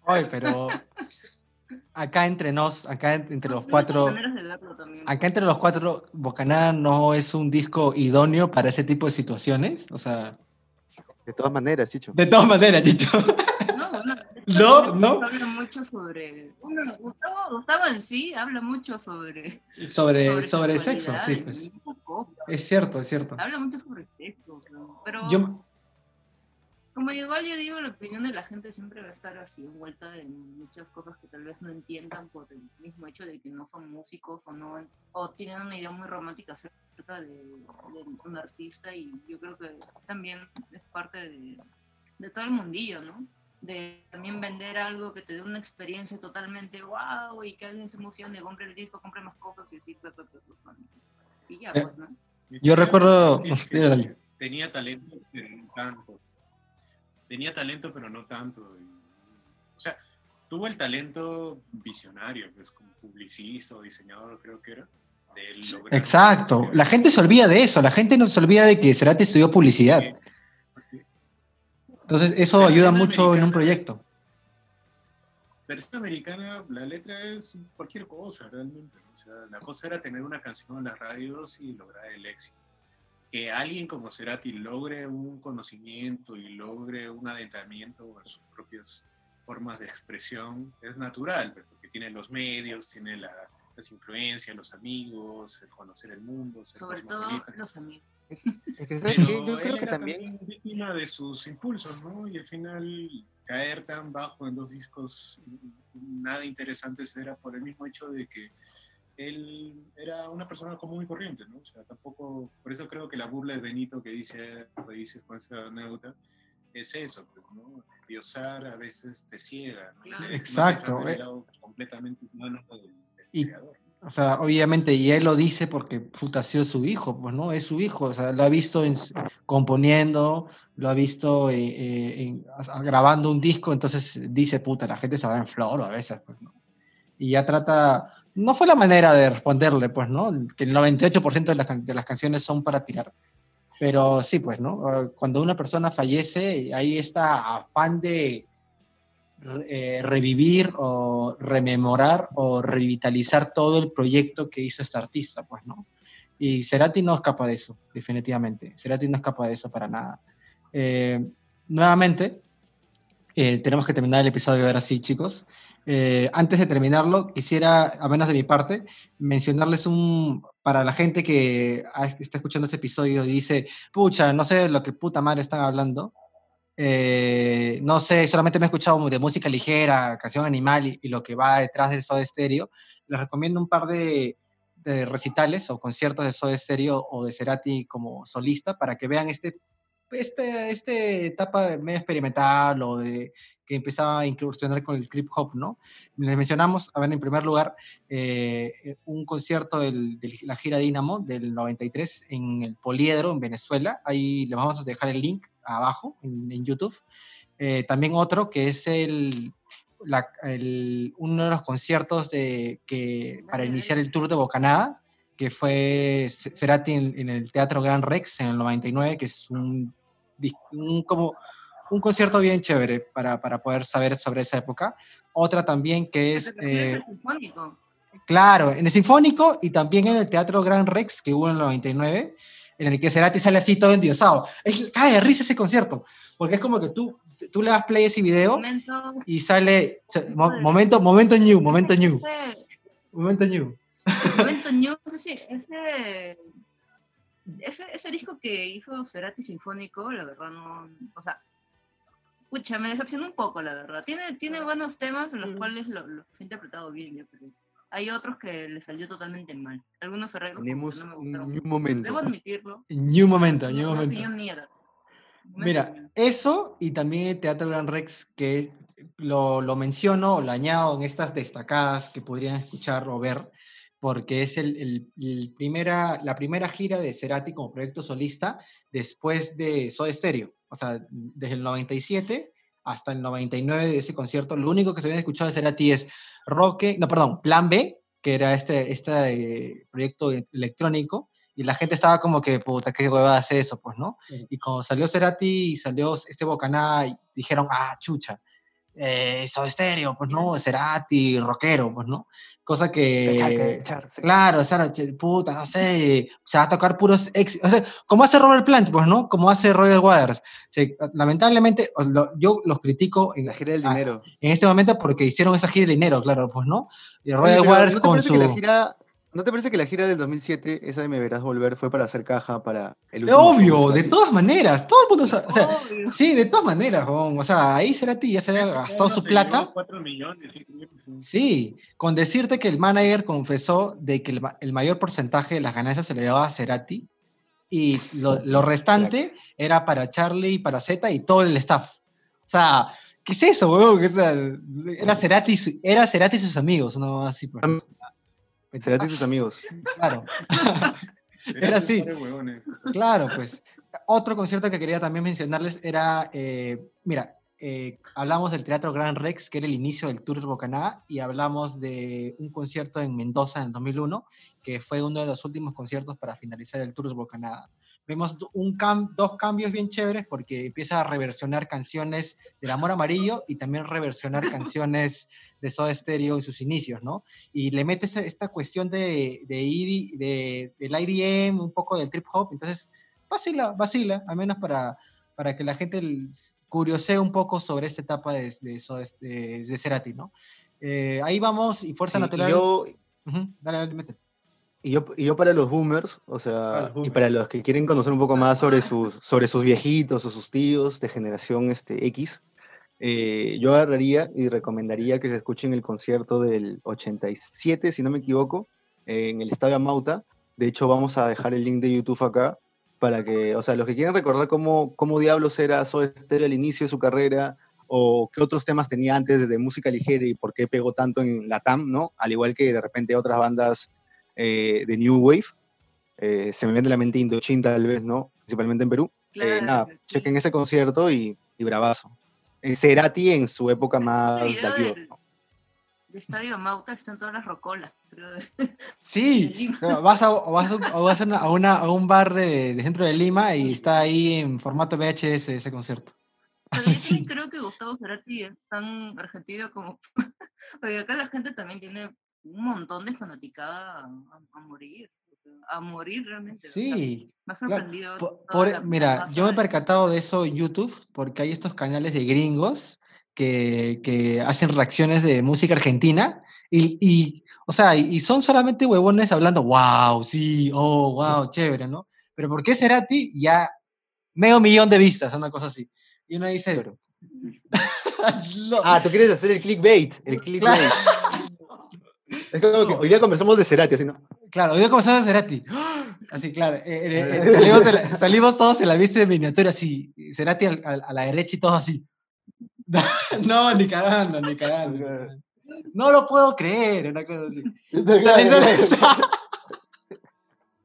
Ay, pero acá entre nos, acá entre los cuatro, acá entre los cuatro, Bocanada no es un disco idóneo para ese tipo de situaciones, o sea... De todas maneras, Chicho. De todas maneras, Chicho. No, no. Habla mucho sobre. Gustavo, Gustavo en sí habla mucho sobre. Sobre, sobre, sexo, sí. Pues. Es cierto, es cierto. Habla mucho sobre sexo. Pero. Yo, como igual yo digo, la opinión de la gente siempre va a estar así, envuelta en muchas cosas que tal vez no entiendan por el mismo hecho de que no son músicos o no, o tienen una idea muy romántica acerca de, un artista y yo creo que también es parte de, de todo el mundillo, ¿no? De también vender algo que te dé una experiencia totalmente wow y que alguien se emocione, compre el disco, compre más cosas y así, y ya, pues, ¿no? Yo recuerdo... Tenía talento, pero no tanto. Tenía talento, pero no tanto. O sea, tuvo el talento visionario, pues como publicista o diseñador, creo que era. Exacto. La gente se olvida de eso. La gente no se olvida de que Cerati estudió publicidad. Entonces, eso ayuda mucho en un proyecto. Versión americana, la letra es cualquier cosa, realmente. O sea, la cosa era tener una canción en las radios y lograr el éxito. Que alguien como Cerati logre un conocimiento y logre un adentramiento en sus propias formas de expresión es natural, porque tiene los medios, tiene la, las influencias, los amigos, el conocer el mundo. Sobre todo los amigos. Es que, yo creo que también... víctima de sus impulsos, ¿no? Y al final caer tan bajo en dos discos nada interesantes era por el mismo hecho de que él era una persona común y corriente, ¿no? O sea, tampoco, por eso creo que la burla de Benito que dice, que dice con esa anécdota, es eso, pues, ¿no? Diosar a veces te ciega, ¿no? Exacto. Eh. completamente humano del, y, o sea, obviamente, y él lo dice porque puta ha sido su hijo, pues no, es su hijo, o sea, lo ha visto componiendo, lo ha visto eh, eh, grabando un disco, entonces dice, puta, la gente se va en flor a veces, pues, ¿no? Y ya trata, no fue la manera de responderle, pues, ¿no? Que el 98% de las, de las canciones son para tirar. Pero sí, pues, ¿no? Cuando una persona fallece, hay está afán de, eh, revivir o rememorar o revitalizar todo el proyecto que hizo este artista, pues, ¿no? Y Cerati no escapa de eso, definitivamente. Cerati no escapa de eso para nada. Eh, nuevamente, eh, tenemos que terminar el episodio ahora sí, chicos. antes de terminarlo, quisiera, a menos de mi parte, mencionarles un, para la gente que está escuchando este episodio y dice, pucha, no sé lo que puta madre están hablando. Eh, no sé, solamente me he escuchado de música ligera, canción animal y, lo que va detrás de Soda Stereo. Les recomiendo un par de, recitales o conciertos de Soda Stereo o de Cerati como solista para que vean este, este, este etapa medio experimental o de que empezaba a incursionar con el trip hop, ¿no? Les mencionamos, a ver, en primer lugar, eh, un concierto de la gira Dynamo del 93 en el Poliedro, en Venezuela. Ahí les vamos a dejar el link abajo en, YouTube. Eh, también otro que es el, uno de los conciertos de, que, para iniciar el tour de Bocanada, que fue Cerati en, el Teatro Gran Rex en el 99, que es un, como un concierto bien chévere para, para, poder saber sobre esa época. Otra también que es... Eh, sinfónico. Claro, en el Sinfónico y también en el Teatro Gran Rex que hubo en el 99 en el que Cerati sale así todo endiosado. Es, cae de risa ese concierto, porque es como que tú, tú le das play a ese video y sale momento, momento new, momento new. Momento new. Momento new, ese, ese, ese, ese disco que hizo Cerati Sinfónico, la verdad no, o sea, pucha, me decepcionó un poco, la verdad. Tiene, tiene buenos temas en los Mm. cuales lo, lo he interpretado bien, ya, pero hay otros que le salió totalmente mal. Algunos arreglos Tenemos no me gustaron. un momento. Debo admitirlo. Ni un momento, ni un momento. mía, Mira, eso y también Teatro Gran Rex, que lo, lo menciono o lo añado en estas destacadas que podrían escuchar o ver, porque es el, el- el primera, la primera gira de Cerati como proyecto solista después de Soda Stereo. O sea, desde el 97 hasta el 99 de ese concierto, lo único que se había escuchado de Cerati es Roque, no, perdón, Plan B, que era este, este proyecto electrónico, y la gente estaba como que, puta, qué huevada hace eso, pues, ¿no? Y cuando salió Cerati y salió este Bocaná, dijeron, ah, chucha, eh, Soda Stereo, pues, ¿no? Cerati, rockero, pues, ¿no? Cosa que... Cachar, sí. Claro, o sea, puta, no sé, se va a tocar puros éxitos. O sea, como hace Robert Plant, pues, ¿no? Como hace Roger Waters. Sí, lamentablemente, os lo- yo los critico en, La gira del ah, dinero. en este momento porque hicieron esa gira de dinero, claro, pues, ¿no? Y Oye, Roger pero Waters ¿no con su... la gira, ¿No te parece que la gira del 2007, esa de Me Verás Volver, fue para hacer caja para el Obvio, de todas maneras, todo el mundo sabe, o sea, sí, de todas maneras, o sea, ahí Cerati ya se había gastado su plata, millones, sí, con decirte que el manager confesó de que el, ma- el mayor porcentaje de las ganancias se le llevaba a Cerati y lo, lo restante era para Charlie, para Z y todo el staff. O sea, ¿qué es eso, weón? Era Cerati, y era Cerati y sus amigos, no así. pues. Cerati y sus amigos. Claro. Era así. Claro, pues. Otro concierto que quería también mencionarles era, eh, mira, eh, hablamos del Teatro Gran Rex, que era el inicio del Tour del Bocaná, y hablamos de un concierto en Mendoza en el 2001, que fue uno de los últimos conciertos para finalizar el Tour del Bocaná. Vemos un cam- dos cambios bien chéveres porque empieza a reversionar canciones del Amor Amarillo y también reversionar canciones de Soda Stereo en sus inicios, ¿no? y le mete esta cuestión de, de, ED de- del IDM, un poco del trip hop, entonces vacila, vacila, al menos para, para que la gente curiosee un poco sobre esta etapa de, de, de, de Cerati, ¿no? Eh, ahí vamos, y Fuerza Sí, y Natural... yo, Ujú, dale, dale, mete. Y yo, y yo para los boomers, o Para sea, y boomers. para los que quieren conocer un poco más sobre sus, sobre sus viejitos o sus tíos de generación este, X, eh, yo agarraría y recomendaría que se escuchen el concierto del 87, si no me equivoco, en el Estadio Amauta. De hecho, vamos a dejar el link de YouTube acá para que, o sea, los que quieren recordar cómo, cómo diablos era Soda Stereo al inicio de su carrera o qué otros temas tenía antes desde música ligera y por qué pegó tanto en la TAM, ¿no? Al igual que de repente otras bandas eh, de New Wave. Eh, se me viene la mente Indochine tal vez, ¿no? Principalmente en Perú. Eh, Claro, nada, sí. chequen ese concierto y, y bravazo. Eh, Cerati en su época más video del- ¿no? De Estadio Mauta están todas las rocolas. creo, de- Sí, de no, vas, a, o vas, a, o vas a, una- a una- a un bar de, de centro de Lima y está ahí en formato VHS ese concierto. Pero Sí. creo que Gustavo Cerati es tan argentino como... Oye, acá la gente también tiene un montón de fanaticada a, morir. o sea, a morir realmente. Sí, me ha Claro, sorprendido. toda por- mira, yo me he percatado de eso en YouTube porque hay estos canales de gringos que, que hacen reacciones de música argentina y, y, o sea, y, son solamente huevones hablando, wow, sí, oh, wow, chévere, ¿no? Pero ¿por qué Cerati? Ya medio millón de vistas, una cosa así. Y uno dice. "Lo- Ah, tú quieres hacer el clickbait. El clickbait. Es como que hoy día conversamos de Cerati, así, ¿no? Claro, hoy comenzamos a Cerati. Así, claro. eh, eh, eh, salimos, de la- salimos todos en la vista de miniatura, así. Cerati al- a la derecha y todos así. No, ni cagando, ni cagando. No lo puedo creer, una cosa así.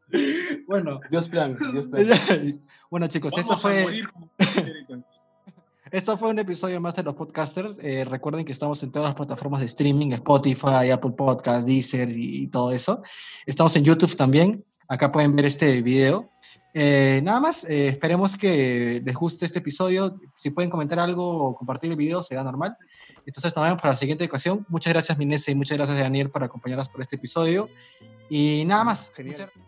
Bueno, Dios plan, Dios plan. bueno chicos, eso Vamos fue, esto fue un episodio más de los podcasters. Eh, recuerden que estamos en todas las plataformas de streaming, Spotify, Apple Podcasts, Deezer y, y todo eso. Estamos en YouTube también. Acá pueden ver este video. Eh, nada más, eh, esperemos que les guste este episodio. Si pueden comentar algo o compartir el video, será normal. Entonces, nos vemos para la siguiente ocasión. Muchas gracias, Minese, y muchas gracias, Daniel, por acompañarnos por este episodio. Y nada más. Genial. Muchas-